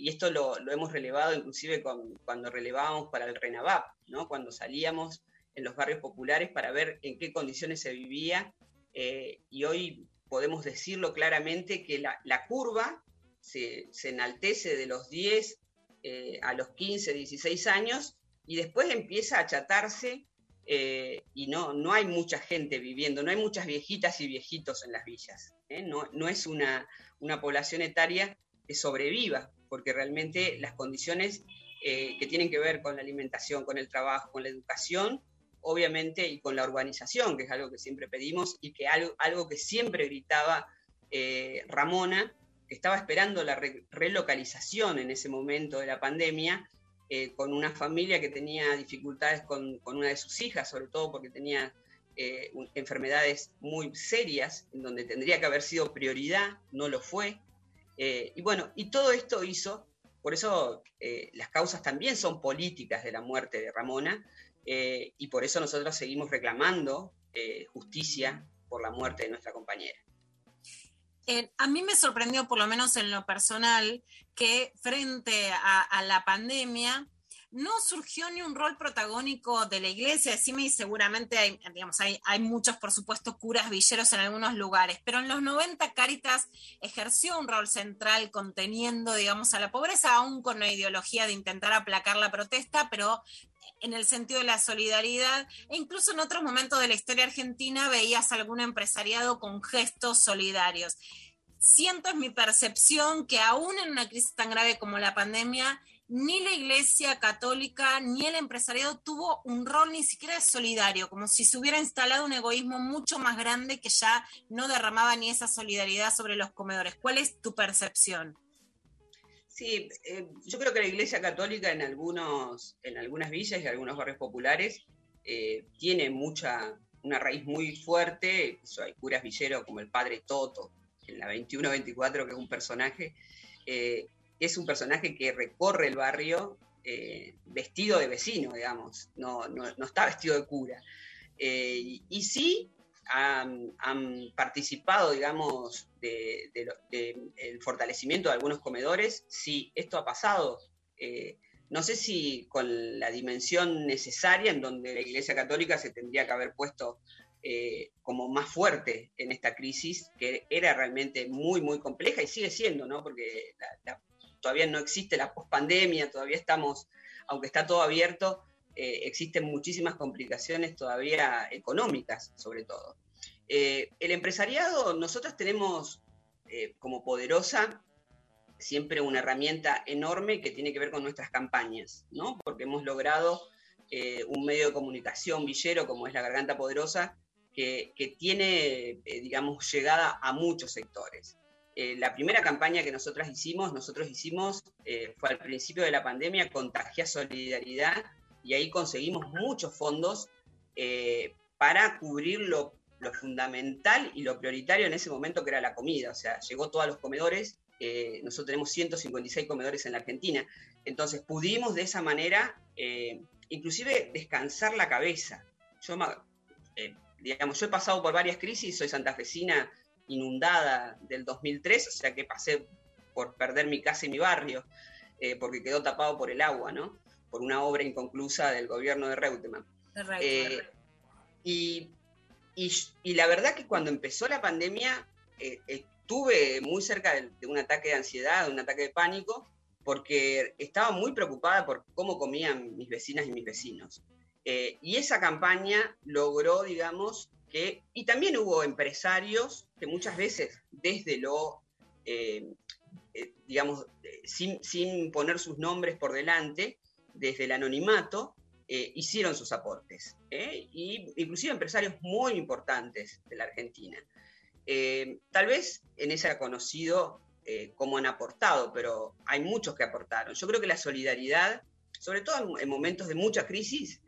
y esto lo, hemos relevado inclusive cuando relevábamos para el RENAVAP, ¿no? cuando salíamos en los barrios populares para ver en qué condiciones se vivía, eh, y hoy podemos decirlo claramente que la, curva se, enaltece de los 10 eh, a los 15, 16 años, y después empieza a achatarse eh, y no, no hay mucha gente viviendo, no hay muchas viejitas y viejitos en las villas. No, no es una, una población etaria que sobreviva, porque realmente las condiciones eh, que tienen que ver con la alimentación, con el trabajo, con la educación, obviamente, y con la urbanización, que es algo que siempre pedimos y que algo, algo que siempre gritaba eh, Ramona, que estaba esperando la re- relocalización en ese momento de la pandemia, eh, con una familia que tenía dificultades con, con una de sus hijas, sobre todo porque tenía eh, enfermedades muy serias, en donde tendría que haber sido prioridad, no lo fue. Eh, y bueno, y todo esto hizo, por eso eh, las causas también son políticas de la muerte de Ramona, eh, y por eso nosotros seguimos reclamando justicia por la muerte de nuestra compañera. A mí me sorprendió, por lo menos en lo personal, que frente a la pandemia no surgió ni un rol protagónico de la iglesia. Decime, y seguramente hay, digamos, hay, muchos, por supuesto, curas villeros en algunos lugares, pero en los 90 Caritas ejerció un rol central conteniendo, digamos, a la pobreza, aún con la ideología de intentar aplacar la protesta, pero en el sentido de la solidaridad, e incluso en otros momentos de la historia argentina veías algún empresariado con gestos solidarios. Siento es mi percepción que aún en una crisis tan grave como la pandemia, ni la Iglesia Católica ni el empresariado tuvo un rol ni siquiera solidario, como si se hubiera instalado un egoísmo mucho más grande que ya no derramaba ni esa solidaridad sobre los comedores. ¿Cuál es tu percepción? Sí, eh, yo creo que la Iglesia Católica en algunos, en algunas villas y algunos barrios populares eh, tiene mucha, una raíz muy fuerte. Eso, hay curas villeros como el padre Toto, en la 21-24, que es un personaje, eh, es un personaje que recorre el barrio eh, vestido de vecino, digamos, no, no, está vestido de cura. Eh, y, sí han, participado, digamos, del fortalecimiento de algunos comedores. Sí, esto ha pasado. Eh, no sé si con la dimensión necesaria en donde la Iglesia Católica se tendría que haber puesto como más fuerte en esta crisis, que era realmente muy, muy compleja y sigue siendo, ¿no? Porque todavía no existe la pospandemia, todavía estamos, aunque está todo abierto, eh, existen muchísimas complicaciones todavía económicas, sobre todo. Eh, el empresariado, nosotros tenemos eh, como poderosa siempre una herramienta enorme que tiene que ver con nuestras campañas, ¿no? Porque hemos logrado un medio de comunicación villero como es la Garganta Poderosa, que, tiene, digamos, llegada a muchos sectores. Eh, la primera campaña que nosotros hicimos, nosotros hicimos, eh, fue al principio de la pandemia, Contagia Solidaridad, y ahí conseguimos muchos fondos eh, para cubrir lo, lo fundamental y lo prioritario en ese momento que era la comida. O sea, llegó todos los comedores, nosotros tenemos 156 comedores en la Argentina, entonces pudimos de esa manera, inclusive descansar la cabeza. Yo, digamos, yo he pasado por varias crisis, soy santafesina inundada del 2003, o sea que pasé por perder mi casa y mi barrio, eh, porque quedó tapado por el agua, ¿no? Por una obra inconclusa del gobierno de Reutemann. Eh, y, y- y la verdad que cuando empezó la pandemia eh, estuve muy cerca de, de un ataque de ansiedad, de un ataque de pánico, porque estaba muy preocupada por cómo comían mis vecinas y mis vecinos. Y esa campaña logró, digamos, y también hubo empresarios que muchas veces desde lo, eh, eh, digamos, eh, sin, sin poner sus nombres por delante, desde el anonimato, hicieron sus aportes. Y inclusive empresarios muy importantes de la Argentina. Tal vez en ese ha conocido cómo han aportado, pero hay muchos que aportaron. Yo creo que la solidaridad, sobre todo en, en momentos de mucha crisis,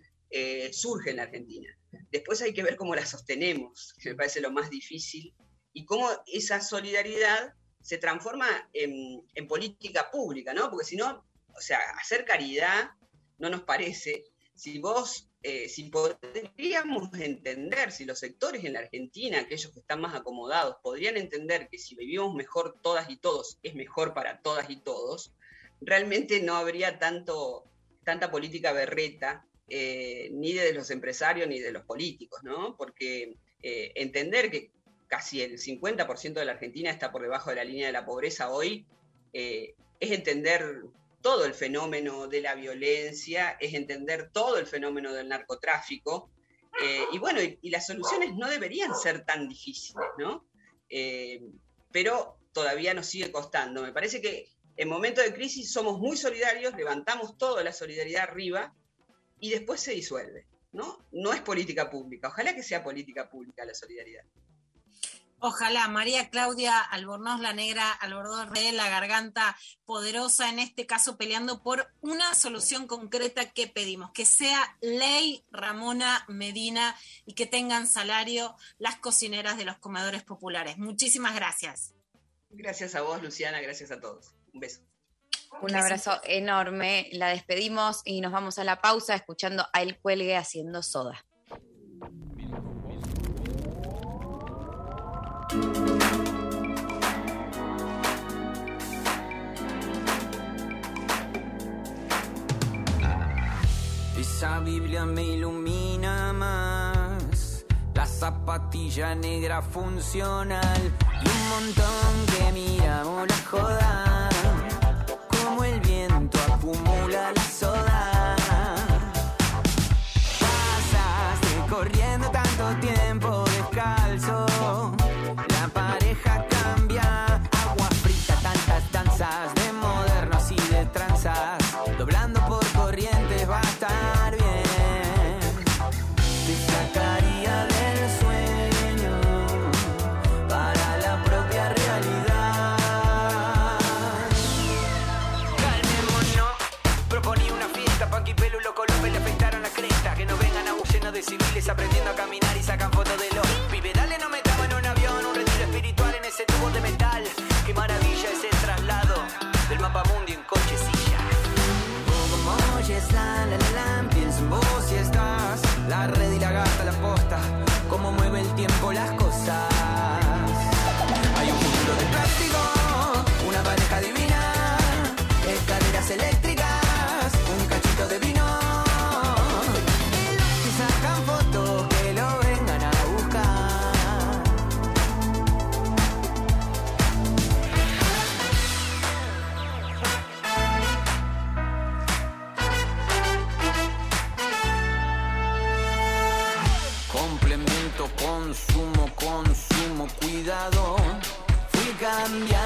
surge en la Argentina. Después hay que ver cómo la sostenemos, que me parece lo más difícil, y cómo esa solidaridad se transforma en, en política pública, ¿no? Porque si no, o sea, hacer caridad no nos parece. Si vos, eh, si podríamos entender, si los sectores en la Argentina, aquellos que están más acomodados, podrían entender que si vivimos mejor todas y todos, es mejor para todas y todos, realmente no habría tanto, tanta política berreta, eh, ni de los empresarios ni de los políticos, ¿no? Porque eh, entender que casi el 50% de la Argentina está por debajo de la línea de la pobreza hoy, eh, es entender todo el fenómeno de la violencia, es entender todo el fenómeno del narcotráfico. y bueno, y, y las soluciones no deberían ser tan difíciles, ¿no? Pero todavía nos sigue costando. Me parece que en momentos de crisis somos muy solidarios, levantamos toda la solidaridad arriba y después se disuelve, ¿no? No es política pública. Ojalá que sea política pública la solidaridad. Ojalá, María Claudia Albornoz la Negra, Albornoz de la Garganta Poderosa, en este caso peleando por una solución concreta que pedimos, que sea ley Ramona Medina y que tengan salario las cocineras de los comedores populares. Muchísimas gracias. Gracias a vos, Luciana, gracias a todos. Un beso. Un abrazo enorme. La despedimos y nos vamos a la pausa escuchando a El Cuelgue haciendo soda. Esa Biblia me ilumina más. La zapatilla negra funcional y un montón que miramos la joda. Viento acumula la soda. Pasaste corriendo tanto tiempo cuidado. Fui cambiando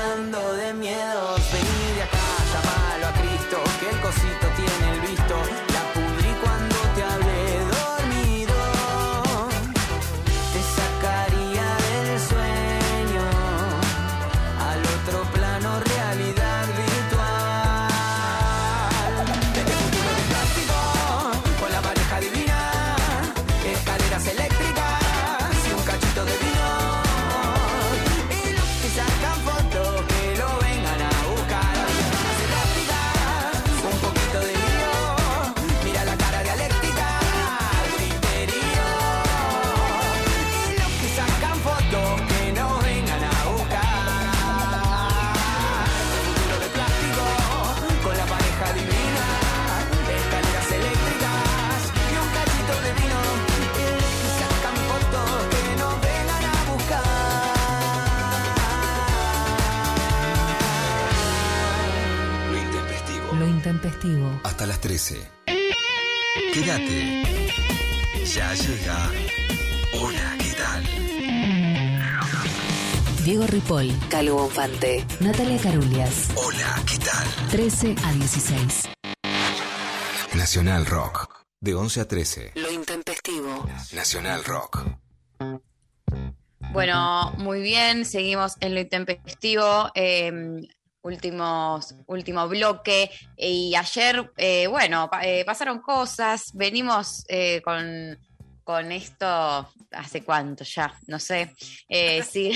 intempestivo. Hasta las 13. Quédate. Ya llega. Hola, ¿qué tal? Diego Ripoll, Calvo Bonfante, Natalia Carulias. Hola, ¿qué tal? 13 a 16. Nacional Rock. De 11 a 13. Lo intempestivo. Nacional Rock. Bueno, muy bien, seguimos en lo intempestivo. eh, últimos, último bloque. Y ayer, eh, bueno, pa- eh, pasaron cosas. Venimos eh, con, con esto hace cuánto ya, no sé. Eh, (laughs) sí,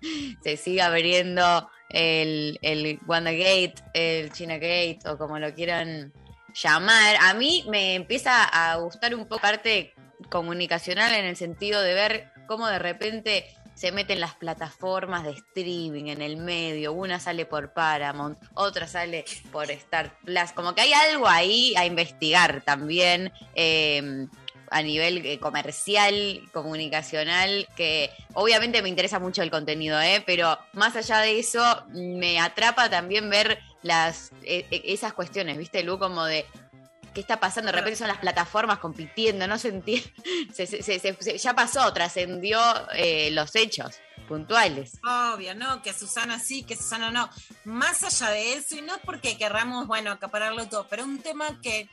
(laughs) se sigue abriendo el, el WandaGate, el ChinaGate, o como lo quieran llamar. A mí me empieza a gustar un poco parte comunicacional en el sentido de ver cómo de repente se meten las plataformas de streaming en el medio, una sale por Paramount, otra sale por Star Plus, como que hay algo ahí a investigar también eh, a nivel eh, comercial, comunicacional, que obviamente me interesa mucho el contenido, ¿eh? pero más allá de eso, me atrapa también ver las eh, eh, esas cuestiones, ¿viste, Lu? Como de qué está pasando, de repente son las plataformas compitiendo, no se entiende, (laughs) se- se- se- se- ya pasó, trascendió eh, los hechos puntuales. Obvio, ¿no? Que Susana sí, que Susana no. Más allá de eso, y no porque querramos, bueno, acapararlo todo, pero un tema que,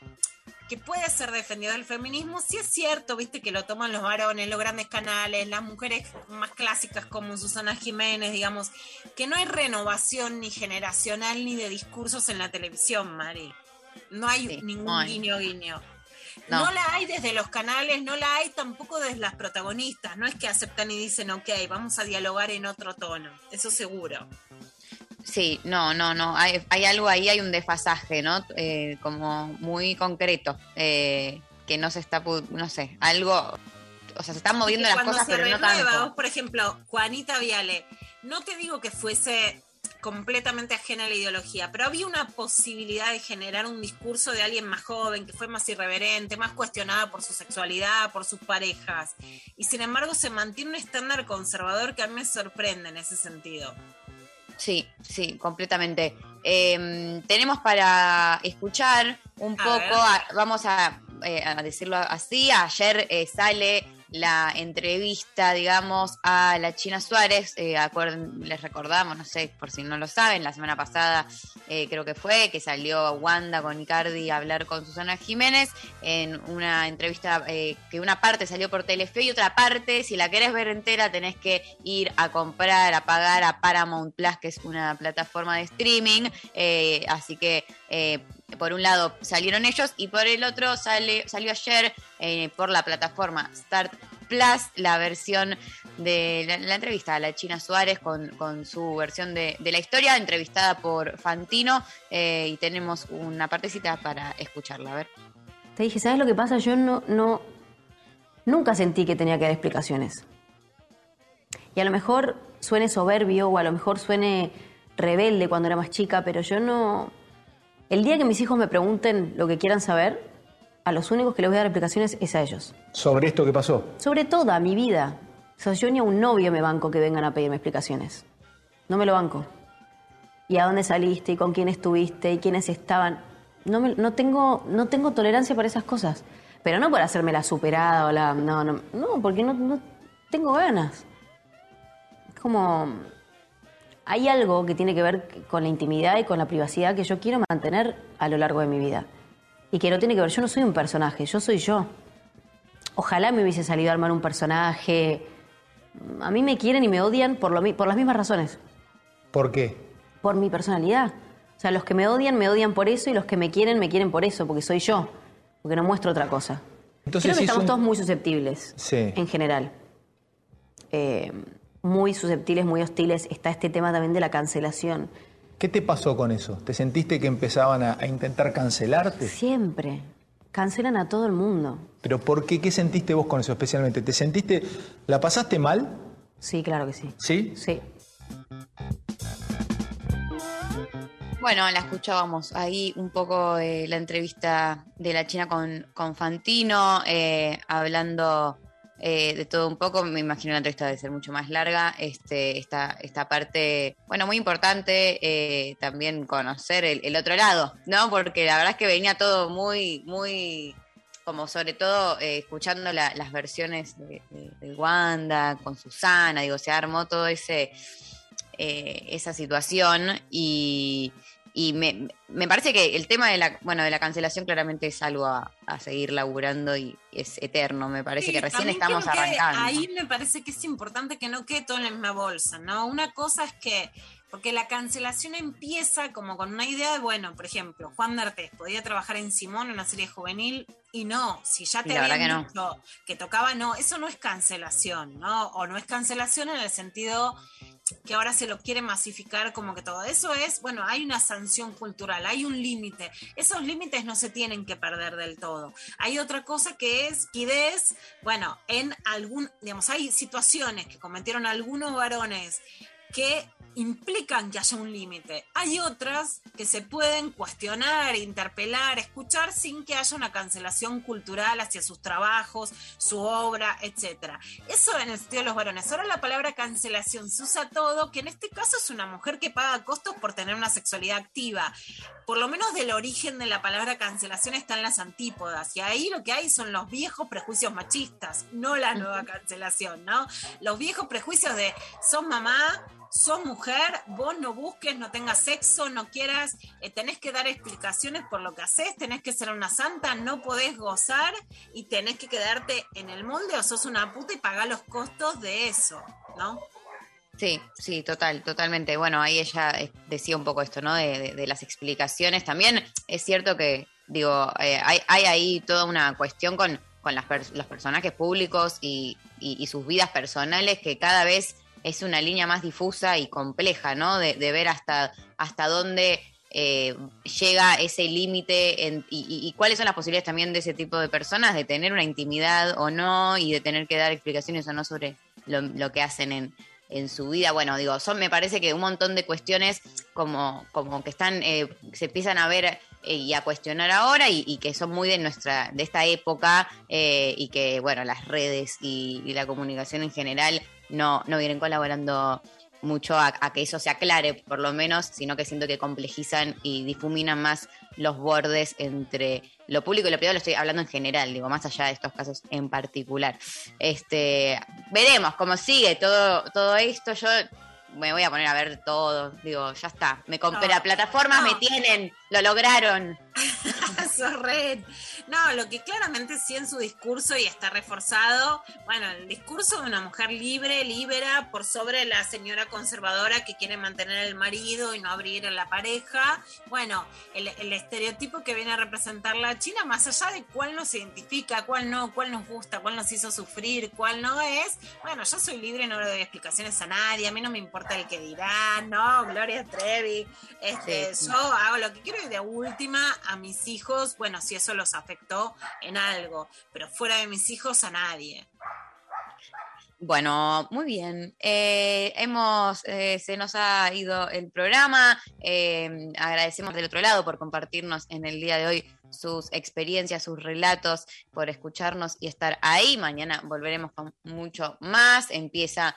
que puede ser defendido del feminismo, sí es cierto, viste, que lo toman los varones, los grandes canales, las mujeres más clásicas como Susana Jiménez, digamos, que no hay renovación ni generacional ni de discursos en la televisión, Mari. No hay ningún no hay. guiño guiño. No. No. la hay desde los canales, no la hay tampoco desde las protagonistas. No es que aceptan y dicen, ok, vamos a dialogar en otro tono. Eso seguro. Sí, no, no, no, hay, hay algo ahí, hay un desfasaje, ¿no? Eh, como muy concreto, eh, que no se está, no sé, algo, o sea, se están moviendo las cosas, se pero no renueva, tanto. vos, por ejemplo, Juanita Viale, no te digo que fuese completamente ajena a la ideología, pero había una posibilidad de generar un discurso de alguien más joven, que fue más irreverente, más cuestionada por su sexualidad, por sus parejas. Y sin embargo se mantiene un estándar conservador que a mí me sorprende en ese sentido. Sí, sí, completamente. Eh, tenemos para escuchar un A poco, a- vamos a, eh, a decirlo así, ayer eh, sale la entrevista, digamos, a la China Suárez, eh, les recordamos, no sé, por si no lo saben, la semana pasada eh, creo que fue, que salió Wanda con Icardi a hablar con Susana Jiménez en una entrevista eh, que una parte salió por Telefe y otra parte, si la querés ver entera, tenés que ir a comprar, a pagar a Paramount Plus, que es una plataforma de streaming. eh, así que eh, por un lado salieron ellos y por el otro sale, salió ayer eh, por la plataforma Start Plus la versión de la, entrevista a la China Suárez con, con su versión de, de la historia, entrevistada por Fantino, eh, y tenemos una partecita para escucharla. A ver. Te dije, ¿sabes lo que pasa? Yo no, no, nunca sentí que tenía que dar explicaciones. Y a lo mejor suene soberbio o a lo mejor suene rebelde cuando era más chica, pero yo no... El día que mis hijos me pregunten lo que quieran saber, a los únicos que les voy a dar explicaciones es a ellos. Sobre esto que pasó. Sobre toda mi vida. O sea, yo ni a un novio me banco que vengan a pedirme explicaciones. No me lo banco. ¿Y a dónde saliste? ¿Y con quién estuviste? ¿Y quiénes estaban? No, me- no, tengo, no tengo tolerancia para esas cosas. Pero no por hacerme la superada o la... No, no, no porque no, no tengo ganas. Es como... Hay algo que tiene que ver con la intimidad y con la privacidad que yo quiero mantener a lo largo de mi vida. Y que no tiene que ver, yo no soy un personaje, yo soy yo. Ojalá me hubiese salido a armar un personaje. A mí me quieren y me odian por, lo, por las mismas razones, ¿Por qué? por mi personalidad. O sea, los que me odian me odian por eso y los que me quieren me quieren por eso, porque soy yo, porque no muestro otra cosa. Entonces, Creo que si es estamos un- todos muy susceptibles, Sí. en general. Eh, muy susceptibles, muy hostiles. Está este tema también de la cancelación. ¿Qué te pasó con eso? ¿Te sentiste que empezaban a, a intentar cancelarte? Siempre. Cancelan a todo el mundo. ¿Pero por qué? ¿Qué sentiste vos con eso especialmente? ¿Te sentiste, la pasaste mal? Sí, claro que sí. ¿Sí? Sí. Bueno, la escuchábamos ahí un poco de la entrevista de la China con, con Fantino, eh, hablando eh, de todo un poco. Me imagino la entrevista debe ser mucho más larga. Este, esta, esta parte, bueno, muy importante eh, también conocer el, otro lado, ¿no? Porque la verdad es que venía todo muy, muy como sobre todo eh, escuchando la- las versiones de Wanda con Susana, digo, se armó todo ese eh, esa situación y, y me, me parece que el tema de la, bueno, de la cancelación claramente es algo a, a seguir laburando y es eterno. Me parece Sí, que recién estamos que arrancando. Ahí me parece que es importante que no quede todo en la misma bolsa, ¿no? Una cosa es que, porque la cancelación empieza como con una idea de, bueno, por ejemplo, Juan D'Artés podía trabajar en Simón en una serie juvenil y no, si ya te habían que no. dicho que tocaba, no, eso no es cancelación, ¿no? O no es cancelación en el sentido que ahora se lo quiere masificar como que todo. Eso es, bueno, hay una sanción cultural, hay un límite. Esos límites no se tienen que perder del todo. Hay otra cosa que es liquidez, bueno, en algún, digamos, hay situaciones que cometieron algunos varones que implican que haya un límite. Hay otras que se pueden cuestionar, interpelar, escuchar sin que haya una cancelación cultural hacia sus trabajos, su obra, etcétera. Eso en el sentido de los varones. Ahora la palabra cancelación se usa todo, que en este caso es una mujer que paga costos por tener una sexualidad activa. Por lo menos del origen de la palabra cancelación están las antípodas. Y ahí lo que hay son los viejos prejuicios machistas, no la nueva cancelación, ¿no? Los viejos prejuicios de sos mamá, sos mujer, vos no busques, no tengas sexo, no quieras, eh, tenés que dar explicaciones por lo que haces, tenés que ser una santa, no podés gozar y tenés que quedarte en el molde o sos una puta y pagar los costos de eso, ¿no? Sí, sí, total, totalmente. Bueno, ahí ella eh, decía un poco esto, ¿no? De, de- las explicaciones. También es cierto que, digo, eh, hay, hay ahí toda una cuestión con, con las pers- los personajes públicos y, y- y sus vidas personales que cada vez es una línea más difusa y compleja, ¿no? De, de ver hasta, hasta dónde eh, llega ese límite y, cuáles son las posibilidades también de ese tipo de personas de tener una intimidad o no y de tener que dar explicaciones o no sobre lo, que hacen en, en su vida. Bueno, digo, son me parece que un montón de cuestiones como, como que están, eh, se empiezan a ver eh, y a cuestionar ahora y, y que son muy de nuestra, de esta época eh, y que, bueno, las redes y la comunicación en general no, no vienen colaborando mucho a, a que eso se aclare, por lo menos, sino que siento que complejizan y difuminan más los bordes entre lo público y lo privado, lo estoy hablando en general, digo, más allá de estos casos en particular. Este, veremos cómo sigue todo, todo esto. Yo me voy a poner a ver todo, digo, ya está. Me compré No, la plataforma, no. me tienen, lo lograron. (laughs) No, lo que claramente sí en su discurso y está reforzado, bueno, el discurso de una mujer libre, libera, por sobre la señora conservadora que quiere mantener el marido y no abrir a la pareja. Bueno, el, el estereotipo que viene a representar la China, más allá de cuál nos identifica, cuál no, cuál nos gusta, cuál nos hizo sufrir, cuál no es. Bueno, yo soy libre, no le doy explicaciones a nadie, a mí no me importa el que dirá, no, Gloria Trevi. Este, Sí, sí. yo hago lo que quiero de última a mis hijos, bueno, si eso los afectó en algo, pero fuera de mis hijos a nadie. Bueno, muy bien. Eh, hemos, eh, se nos ha ido el programa. Eh, agradecemos del otro lado por compartirnos en el día de hoy sus experiencias, sus relatos, por escucharnos y estar ahí. Mañana volveremos con mucho más. Empieza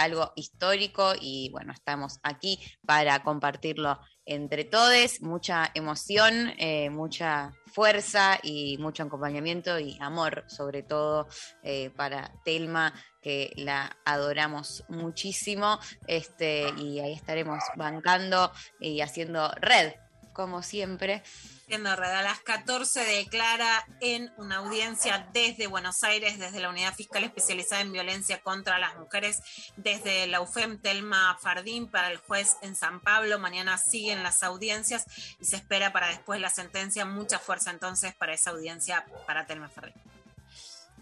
algo histórico y bueno, estamos aquí para compartirlo entre todos. Mucha emoción, eh, mucha fuerza y mucho acompañamiento y amor, sobre todo eh, para Telma, que la adoramos muchísimo. Este, y ahí estaremos bancando y haciendo red, como siempre. Siendo Red a las 14 declara en una audiencia desde Buenos Aires, desde la Unidad Fiscal Especializada en Violencia contra las Mujeres, desde la UFEM Telma Fardín para el juez en San Pablo. Mañana siguen las audiencias y se espera para después la sentencia. Mucha fuerza entonces para esa audiencia para Telma Fardín.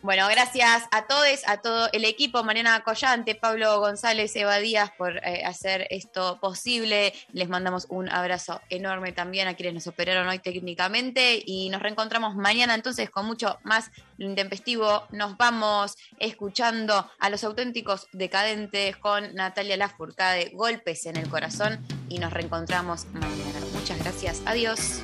Bueno, gracias a todos, a todo el equipo, Mariana Collante, Pablo González, Eva Díaz, por eh, hacer esto posible. Les mandamos un abrazo enorme también a quienes nos operaron hoy técnicamente y nos reencontramos mañana entonces con mucho más intempestivo. Nos vamos escuchando a los auténticos decadentes con Natalia Lafourcade, Golpes en el Corazón y nos reencontramos mañana. Muchas gracias, adiós.